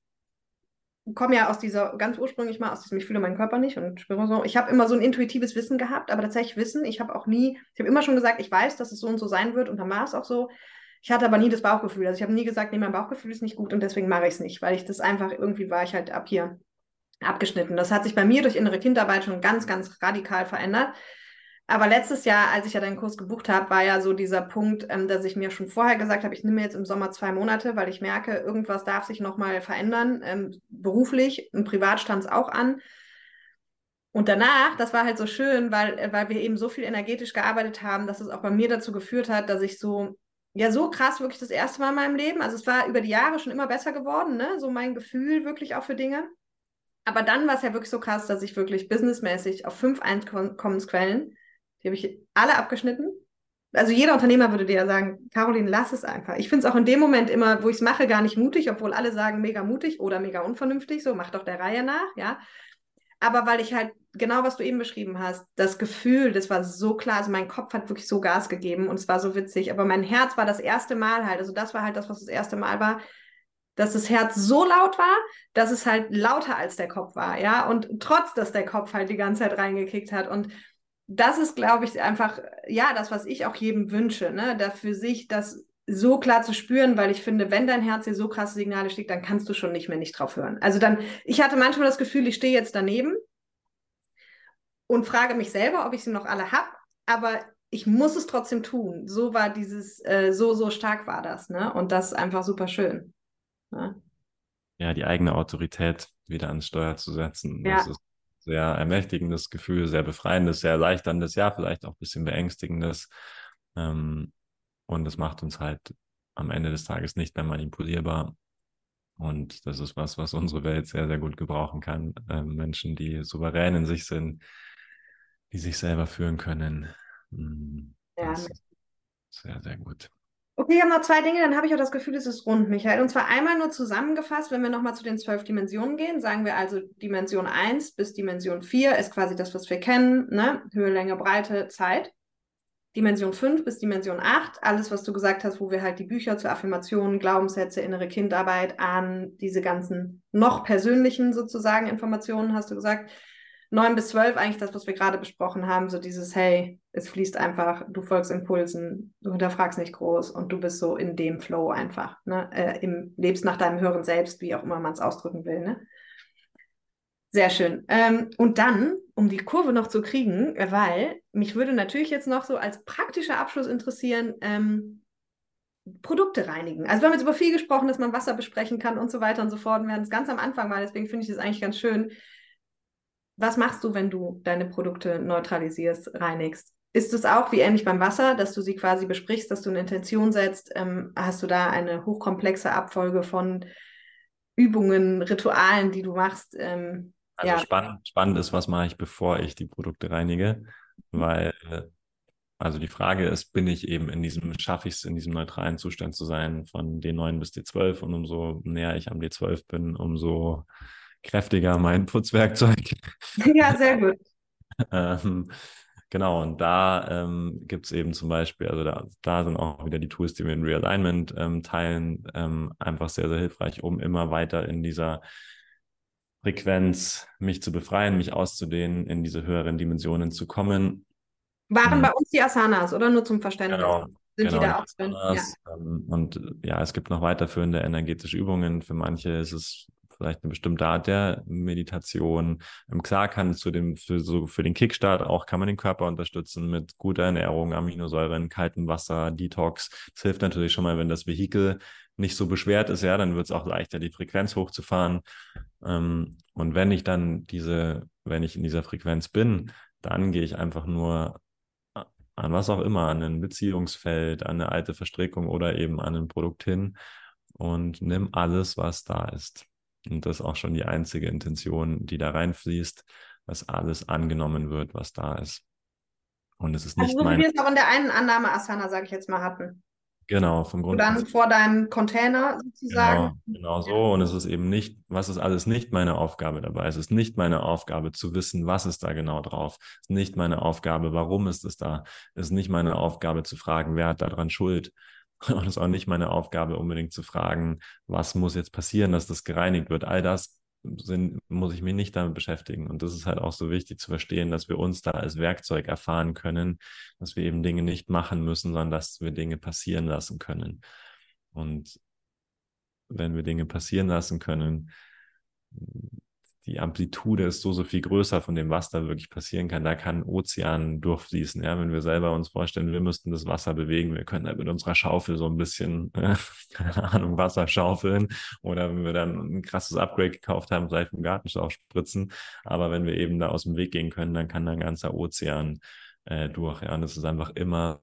komme ja aus dieser, ganz ursprünglich mal aus diesem, ich fühle meinen Körper nicht und spüre so. Ich habe immer so ein intuitives Wissen gehabt, aber tatsächlich Wissen, ich habe auch nie, ich habe immer schon gesagt, ich weiß, dass es so und so sein wird und dann war es auch so. Ich hatte aber nie das Bauchgefühl. Also ich habe nie gesagt, nee, mein Bauchgefühl ist nicht gut und deswegen mache ich es nicht, weil ich das einfach, irgendwie war ich halt ab hier abgeschnitten. Das hat sich bei mir durch innere Kindarbeit schon ganz, ganz radikal verändert. Aber letztes Jahr, als ich ja deinen Kurs gebucht habe, war ja so dieser Punkt, ähm, dass ich mir schon vorher gesagt habe, ich nehme jetzt im Sommer zwei Monate, weil ich merke, irgendwas darf sich nochmal verändern, ähm, beruflich und privat stand es auch an. Und danach, das war halt so schön, weil, äh, weil wir eben so viel energetisch gearbeitet haben, dass es auch bei mir dazu geführt hat, dass ich so, ja, so krass wirklich das erste Mal in meinem Leben, also es war über die Jahre schon immer besser geworden, ne? so mein Gefühl wirklich auch für Dinge. Aber dann war es ja wirklich so krass, dass ich wirklich businessmäßig auf fünf Einkommensquellen die habe ich alle abgeschnitten. Also jeder Unternehmer würde dir ja sagen, Caroline, lass es einfach. Ich finde es auch in dem Moment immer, wo ich es mache, gar nicht mutig, obwohl alle sagen, mega mutig oder mega unvernünftig, so mach doch der Reihe nach, ja. Aber weil ich halt genau, was du eben beschrieben hast, das Gefühl, das war so klar, also mein Kopf hat wirklich so Gas gegeben und es war so witzig, aber mein Herz war das erste Mal halt, also das war halt das, was das erste Mal war, dass das Herz so laut war, dass es halt lauter als der Kopf war, ja, und trotz, dass der Kopf halt die ganze Zeit reingekickt hat und das ist, glaube ich, einfach, ja, das, was ich auch jedem wünsche, ne? da für sich das so klar zu spüren, weil ich finde, wenn dein Herz dir so krasse Signale schickt, dann kannst du schon nicht mehr nicht drauf hören. Also dann, ich hatte manchmal das Gefühl, ich stehe jetzt daneben und frage mich selber, ob ich sie noch alle habe, aber ich muss es trotzdem tun. So war dieses, äh, so, so stark war das, ne? Und das ist einfach super schön. Ne? Ja, die eigene Autorität wieder ans Steuer zu setzen. Ja. Das ist sehr ermächtigendes Gefühl, sehr befreiendes, sehr erleichterndes, ja, vielleicht auch ein bisschen beängstigendes. Ähm, und es macht uns halt am Ende des Tages nicht mehr manipulierbar. Und das ist was, was unsere Welt sehr, sehr gut gebrauchen kann. Ähm, Menschen, die souverän in sich sind, die sich selber führen können. Mm, das ja. sehr, sehr gut. Okay, ich habe noch zwei Dinge, dann habe ich auch das Gefühl, es ist rund, Michael. Und zwar einmal nur zusammengefasst, wenn wir nochmal zu den zwölf Dimensionen gehen, sagen wir also Dimension 1 bis Dimension 4 ist quasi das, was wir kennen, ne? Höhe, Länge, Breite, Zeit. Dimension 5 bis Dimension 8, alles, was du gesagt hast, wo wir halt die Bücher zur Affirmation, Glaubenssätze, innere Kindarbeit an diese ganzen noch persönlichen sozusagen Informationen, hast du gesagt, 9 bis 12 eigentlich das, was wir gerade besprochen haben, so dieses, hey, es fließt einfach, du folgst Impulsen, du hinterfragst nicht groß und du bist so in dem Flow einfach, ne? Äh, im, lebst nach deinem höheren Selbst, wie auch immer man es ausdrücken will. Ne? Sehr schön. Ähm, und dann, um die Kurve noch zu kriegen, weil mich würde natürlich jetzt noch so als praktischer Abschluss interessieren, ähm, Produkte reinigen. Also wir haben jetzt über viel gesprochen, dass man Wasser besprechen kann und so weiter und so fort. Und wir hatten es ganz am Anfang mal, deswegen finde ich das eigentlich ganz schön, was machst du, wenn du deine Produkte neutralisierst, reinigst? Ist es auch wie ähnlich beim Wasser, dass du sie quasi besprichst, dass du eine Intention setzt? Ähm, hast du da eine hochkomplexe Abfolge von Übungen, Ritualen, die du machst? Ähm, also ja. spannend, spannend ist, was mache ich, bevor ich die Produkte reinige? Weil, also die Frage ist, bin ich eben in diesem, schaffe ich es, in diesem neutralen Zustand zu sein von D9 bis D12 und umso näher ich am D12 bin, umso kräftiger mein Putzwerkzeug. Ja, sehr gut. ähm, genau, und da ähm, gibt es eben zum Beispiel, also da, da sind auch wieder die Tools, die wir in Realignment ähm, teilen, ähm, einfach sehr, sehr hilfreich, um immer weiter in dieser Frequenz mich zu befreien, mich auszudehnen, in diese höheren Dimensionen zu kommen. Waren hm. bei uns die Asanas, oder nur zum Verständnis? Genau. Sind genau, die da auch drin? Ja. Ähm, und ja, es gibt noch weiterführende energetische Übungen. Für manche ist es vielleicht eine bestimmte Art der Meditation. Ähm, klar kann zu dem, für, so für den Kickstart auch kann man den Körper unterstützen mit guter Ernährung, Aminosäuren, kaltem Wasser, Detox. Das hilft natürlich schon mal, wenn das Vehikel nicht so beschwert ist, ja, dann wird es auch leichter, die Frequenz hochzufahren. Ähm, und wenn ich dann diese, wenn ich in dieser Frequenz bin, dann gehe ich einfach nur an was auch immer, an ein Beziehungsfeld, an eine alte Verstrickung oder eben an ein Produkt hin und nimm alles, was da ist. Und das ist auch schon die einzige Intention, die da reinfließt, dass alles angenommen wird, was da ist. Und es ist nicht also, so wie wir es auch in der einen Annahme Asana, sage ich jetzt mal, hatten. Genau, vom Grund. Und dann vor deinem Container sozusagen. Genau, genau so. Und es ist eben nicht, was ist alles nicht meine Aufgabe dabei? Es ist nicht meine Aufgabe zu wissen, was ist da genau drauf. Es ist nicht meine Aufgabe, warum ist es da. Es ist nicht meine Aufgabe zu fragen, wer hat daran Schuld. Und es ist auch nicht meine Aufgabe, unbedingt zu fragen, was muss jetzt passieren, dass das gereinigt wird. All das sind, muss ich mich nicht damit beschäftigen. Und das ist halt auch so wichtig zu verstehen, dass wir uns da als Werkzeug erfahren können, dass wir eben Dinge nicht machen müssen, sondern dass wir Dinge passieren lassen können. Und wenn wir Dinge passieren lassen können, die Amplitude ist so, so viel größer von dem, was da wirklich passieren kann. Da kann ein Ozean durchfließen. Ja, wenn wir selber uns vorstellen, wir müssten das Wasser bewegen, wir können halt mit unserer Schaufel so ein bisschen, äh, keine Ahnung, Wasser schaufeln oder wenn wir dann ein krasses Upgrade gekauft haben, vielleicht im Gartenschlauch spritzen. Aber wenn wir eben da aus dem Weg gehen können, dann kann da ein ganzer Ozean äh, durch. Ja, und das ist einfach immer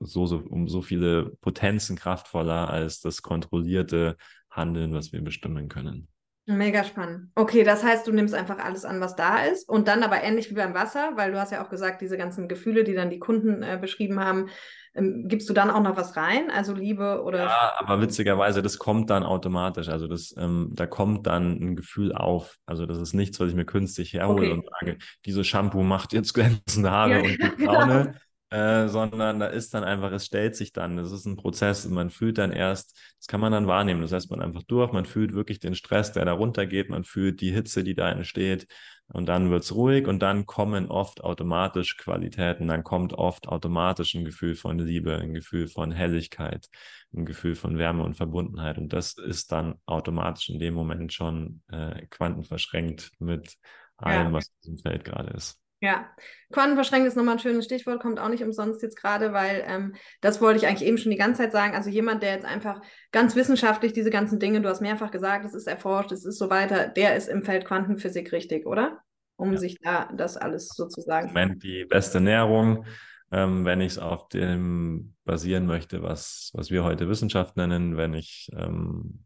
so, so um so viele Potenzen kraftvoller als das kontrollierte Handeln, was wir bestimmen können. Mega spannend. Okay, das heißt, du nimmst einfach alles an, was da ist und dann aber ähnlich wie beim Wasser, weil du hast ja auch gesagt, diese ganzen Gefühle, die dann die Kunden äh, beschrieben haben, ähm, gibst du dann auch noch was rein, also Liebe oder? Ja, aber witzigerweise, das kommt dann automatisch. Also das, ähm, da kommt dann ein Gefühl auf. Also das ist nichts, was ich mir künstlich herhole okay. und sage, dieses Shampoo macht jetzt glänzende Haare ja, und die Braune. Genau. Äh, sondern da ist dann einfach, es stellt sich dann, das ist ein Prozess und man fühlt dann erst, das kann man dann wahrnehmen, das heißt man einfach durch, man fühlt wirklich den Stress, der da runtergeht, man fühlt die Hitze, die da entsteht und dann wird es ruhig und dann kommen oft automatisch Qualitäten, dann kommt oft automatisch ein Gefühl von Liebe, ein Gefühl von Helligkeit, ein Gefühl von Wärme und Verbundenheit und das ist dann automatisch in dem Moment schon äh, quantenverschränkt mit allem, ja. was in diesem Feld gerade ist. Ja, quantenverschränkt ist nochmal ein schönes Stichwort, kommt auch nicht umsonst jetzt gerade, weil ähm, das wollte ich eigentlich eben schon die ganze Zeit sagen. Also jemand, der jetzt einfach ganz wissenschaftlich diese ganzen Dinge, du hast mehrfach gesagt, es ist erforscht, es ist so weiter, der ist im Feld Quantenphysik richtig, oder? Um ja. sich da das alles sozusagen. Moment die beste Näherung, ähm, wenn ich es auf dem basieren möchte, was, was wir heute Wissenschaft nennen, wenn ich ähm,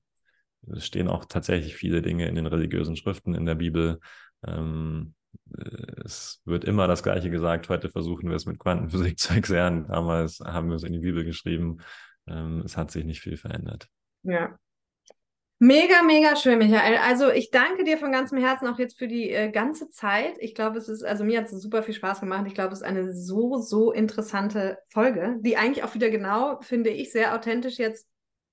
es stehen auch tatsächlich viele Dinge in den religiösen Schriften in der Bibel. Ähm, es wird immer das Gleiche gesagt. Heute versuchen wir es mit Quantenphysik zu erklären. Damals haben wir es in die Bibel geschrieben. Ähm, es hat sich nicht viel verändert. Ja. Mega, mega schön, Michael. Also ich danke dir von ganzem Herzen auch jetzt für die äh, ganze Zeit. Ich glaube, es ist, also mir hat es super viel Spaß gemacht. Ich glaube, es ist eine so, so interessante Folge, die eigentlich auch wieder genau, finde ich, sehr authentisch jetzt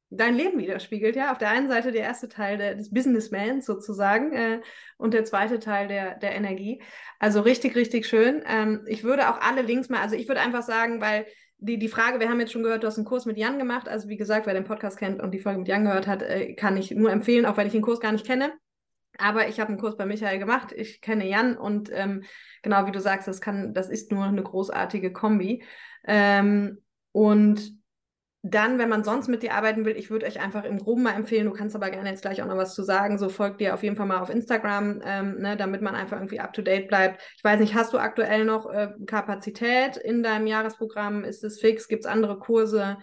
dein Leben widerspiegelt, ja. Auf der einen Seite der erste Teil der, des Businessmans sozusagen äh, und der zweite Teil der, der Energie. Also richtig, richtig schön. Ähm, ich würde auch alle Links mal, also ich würde einfach sagen, weil die, die Frage, wir haben jetzt schon gehört, du hast einen Kurs mit Jan gemacht. Also wie gesagt, wer den Podcast kennt und die Folge mit Jan gehört hat, äh, kann ich nur empfehlen, auch wenn ich den Kurs gar nicht kenne. Aber ich habe einen Kurs bei Michael gemacht. Ich kenne Jan und ähm, genau wie du sagst, das kann, das ist nur eine großartige Kombi. Ähm, und dann, wenn man sonst mit dir arbeiten will, ich würde euch einfach im Groben mal empfehlen, du kannst aber gerne jetzt gleich auch noch was zu sagen, so folgt dir auf jeden Fall mal auf Instagram, ähm, ne, damit man einfach irgendwie up-to-date bleibt. Ich weiß nicht, hast du aktuell noch äh, Kapazität in deinem Jahresprogramm? Ist es fix? Gibt es andere Kurse?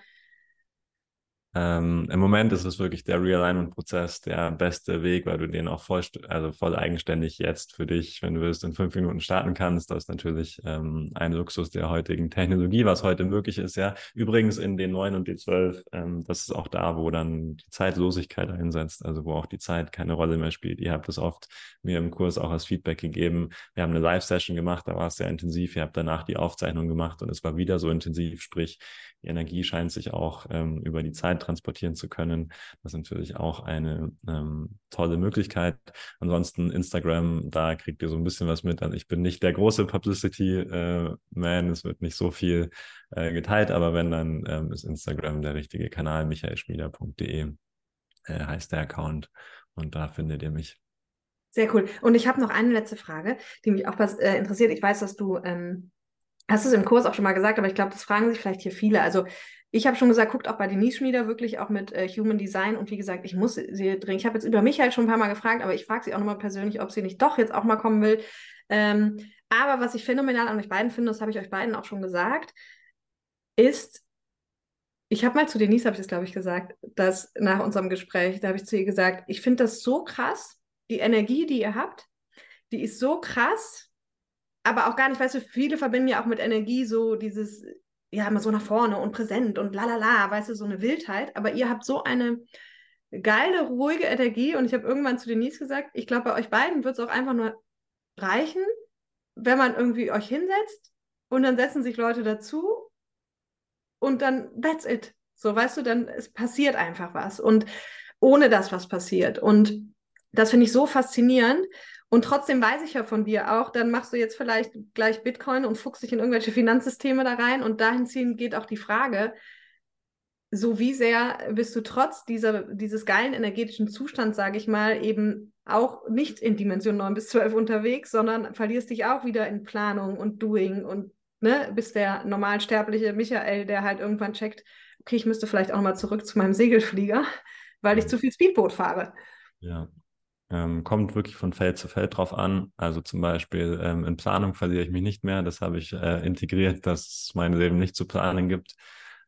Ähm, Im Moment ist es wirklich der Realignment-Prozess der beste Weg, weil du den auch voll, also voll eigenständig jetzt für dich, wenn du willst, in fünf Minuten starten kannst. Das ist natürlich ähm, ein Luxus der heutigen Technologie, was heute möglich ist. Ja, übrigens in den 9 und die 12, ähm, das ist auch da, wo dann die Zeitlosigkeit einsetzt, also wo auch die Zeit keine Rolle mehr spielt. Ihr habt es oft mir im Kurs auch als Feedback gegeben. Wir haben eine Live-Session gemacht, da war es sehr intensiv. Ihr habt danach die Aufzeichnung gemacht und es war wieder so intensiv, sprich, die Energie scheint sich auch ähm, über die Zeit transportieren zu können. Das ist natürlich auch eine ähm, tolle Möglichkeit. Ansonsten Instagram, da kriegt ihr so ein bisschen was mit. Also ich bin nicht der große Publicity-Man, äh, es wird nicht so viel äh, geteilt, aber wenn, dann ähm, ist Instagram der richtige Kanal, michaelschmieder.de äh, heißt der Account und da findet ihr mich. Sehr cool. Und ich habe noch eine letzte Frage, die mich auch äh, interessiert. Ich weiß, dass du ähm, hast es im Kurs auch schon mal gesagt, aber ich glaube, das fragen sich vielleicht hier viele. Also ich habe schon gesagt, guckt auch bei Denise Schmieder wirklich auch mit äh, Human Design. Und wie gesagt, ich muss sie dringend. Ich habe jetzt über mich halt schon ein paar Mal gefragt, aber ich frage sie auch nochmal persönlich, ob sie nicht doch jetzt auch mal kommen will. Ähm, aber was ich phänomenal an euch beiden finde, das habe ich euch beiden auch schon gesagt, ist, ich habe mal zu Denise, habe ich das glaube ich gesagt, dass nach unserem Gespräch, da habe ich zu ihr gesagt, ich finde das so krass, die Energie, die ihr habt, die ist so krass, aber auch gar nicht, weißt du, viele verbinden ja auch mit Energie so dieses, ja immer so nach vorne und präsent und lalala, weißt du, so eine Wildheit. Aber ihr habt so eine geile, ruhige Energie und ich habe irgendwann zu Denise gesagt, ich glaube, bei euch beiden wird es auch einfach nur reichen, wenn man irgendwie euch hinsetzt und dann setzen sich Leute dazu und dann that's it. So, weißt du, dann es passiert einfach was und ohne das was passiert. Und das finde ich so faszinierend. Und trotzdem weiß ich ja von dir auch, dann machst du jetzt vielleicht gleich Bitcoin und fuchst dich in irgendwelche Finanzsysteme da rein. Und dahin ziehen geht auch die Frage, so wie sehr bist du trotz dieser, dieses geilen energetischen Zustands, sage ich mal, eben auch nicht in Dimension 9 bis 12 unterwegs, sondern verlierst dich auch wieder in Planung und Doing und ne, bist der normalsterbliche Michael, der halt irgendwann checkt, okay, ich müsste vielleicht auch mal zurück zu meinem Segelflieger, weil ich zu viel Speedboot fahre. Ja. Ähm, kommt wirklich von Feld zu Feld drauf an. Also zum Beispiel ähm, in Planung verliere ich mich nicht mehr. Das habe ich äh, integriert, dass es mein Leben nicht zu planen gibt.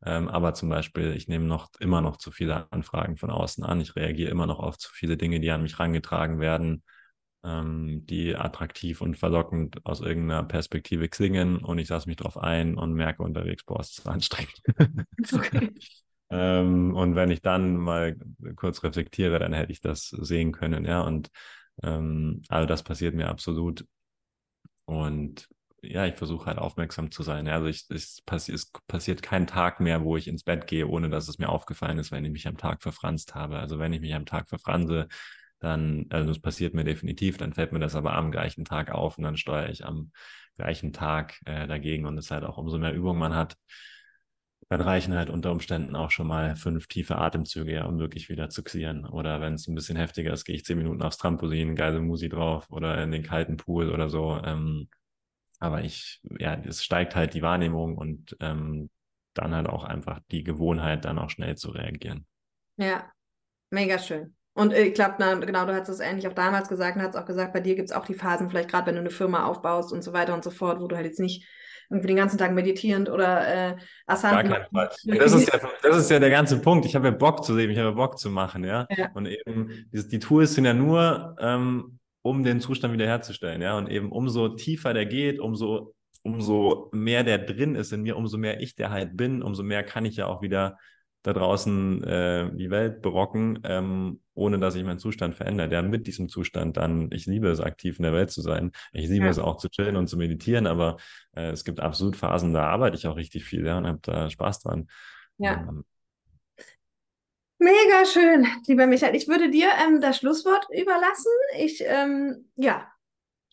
Ähm, aber zum Beispiel, ich nehme noch immer noch zu viele Anfragen von außen an. Ich reagiere immer noch auf zu viele Dinge, die an mich herangetragen werden, ähm, die attraktiv und verlockend aus irgendeiner Perspektive klingen. Und ich lasse mich drauf ein und merke unterwegs, boah, es ist anstrengend. Okay. ähm, und wenn ich dann mal kurz reflektiere, dann hätte ich das sehen können, ja. Und ähm, all das passiert mir absolut. Und ja, ich versuche halt aufmerksam zu sein. Also ich, es, passi es passiert kein Tag mehr, wo ich ins Bett gehe, ohne dass es mir aufgefallen ist, wenn ich mich am Tag verfranst habe. Also wenn ich mich am Tag verfranse, dann, also es passiert mir definitiv, dann fällt mir das aber am gleichen Tag auf und dann steuere ich am gleichen Tag äh, dagegen und es halt auch umso mehr Übung man hat, dann reichen halt unter Umständen auch schon mal fünf tiefe Atemzüge, ja, um wirklich wieder zu xieren. Oder wenn es ein bisschen heftiger ist, gehe ich zehn Minuten aufs Trampolin, geile Musi drauf oder in den kalten Pool oder so. Ähm, aber ich, ja, es steigt halt die Wahrnehmung und ähm, dann halt auch einfach die Gewohnheit, dann auch schnell zu reagieren. Ja, mega schön. Und äh, ich glaube, genau, du hast es ähnlich auch damals gesagt und hast auch gesagt, bei dir gibt es auch die Phasen, vielleicht gerade wenn du eine Firma aufbaust und so weiter und so fort, wo du halt jetzt nicht irgendwie den ganzen Tag meditierend oder äh, Asana. Gar keinen Fall. Das ist, ja, das ist ja der ganze Punkt. Ich habe ja Bock zu leben, ich habe Bock zu machen, ja. ja. Und eben, die, die Tools sind ja nur, ähm, um den Zustand wiederherzustellen. Ja, und eben umso tiefer der geht, umso, umso mehr der drin ist in mir, umso mehr ich der halt bin, umso mehr kann ich ja auch wieder da draußen äh, die Welt berocken, ähm, ohne dass sich mein Zustand verändert. Ja, mit diesem Zustand dann, ich liebe es, aktiv in der Welt zu sein. Ich liebe ja. es auch zu chillen und zu meditieren, aber äh, es gibt absolut Phasen, da arbeite ich auch richtig viel ja, und habe da Spaß dran. Ja. Ähm, Mega schön, lieber Michael. Ich würde dir ähm, das Schlusswort überlassen. Ich, ähm, ja,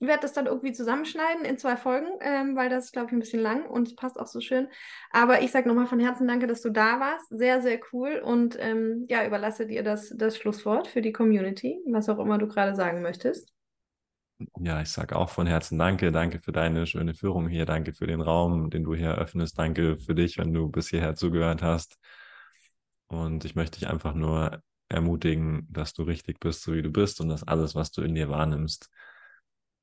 werde das dann irgendwie zusammenschneiden in zwei Folgen, ähm, weil das ist, glaube ich, ein bisschen lang und es passt auch so schön. Aber ich sage nochmal von Herzen danke, dass du da warst. Sehr, sehr cool. Und ähm, ja, überlasse dir das, das Schlusswort für die Community, was auch immer du gerade sagen möchtest. Ja, ich sage auch von Herzen Danke. Danke für deine schöne Führung hier. Danke für den Raum, den du hier eröffnest. Danke für dich, wenn du bis hierher zugehört hast. Und ich möchte dich einfach nur ermutigen, dass du richtig bist, so wie du bist und dass alles, was du in dir wahrnimmst,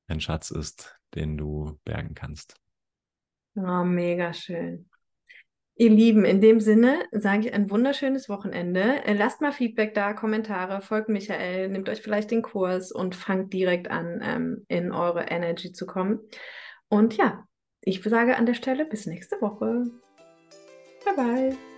ein Schatz ist, den du bergen kannst. Oh, mega schön. Ihr Lieben, in dem Sinne sage ich ein wunderschönes Wochenende. Äh, lasst mal Feedback da, Kommentare, folgt Michael, nehmt euch vielleicht den Kurs und fangt direkt an, ähm, in eure Energy zu kommen. Und ja, ich sage an der Stelle bis nächste Woche. Bye bye.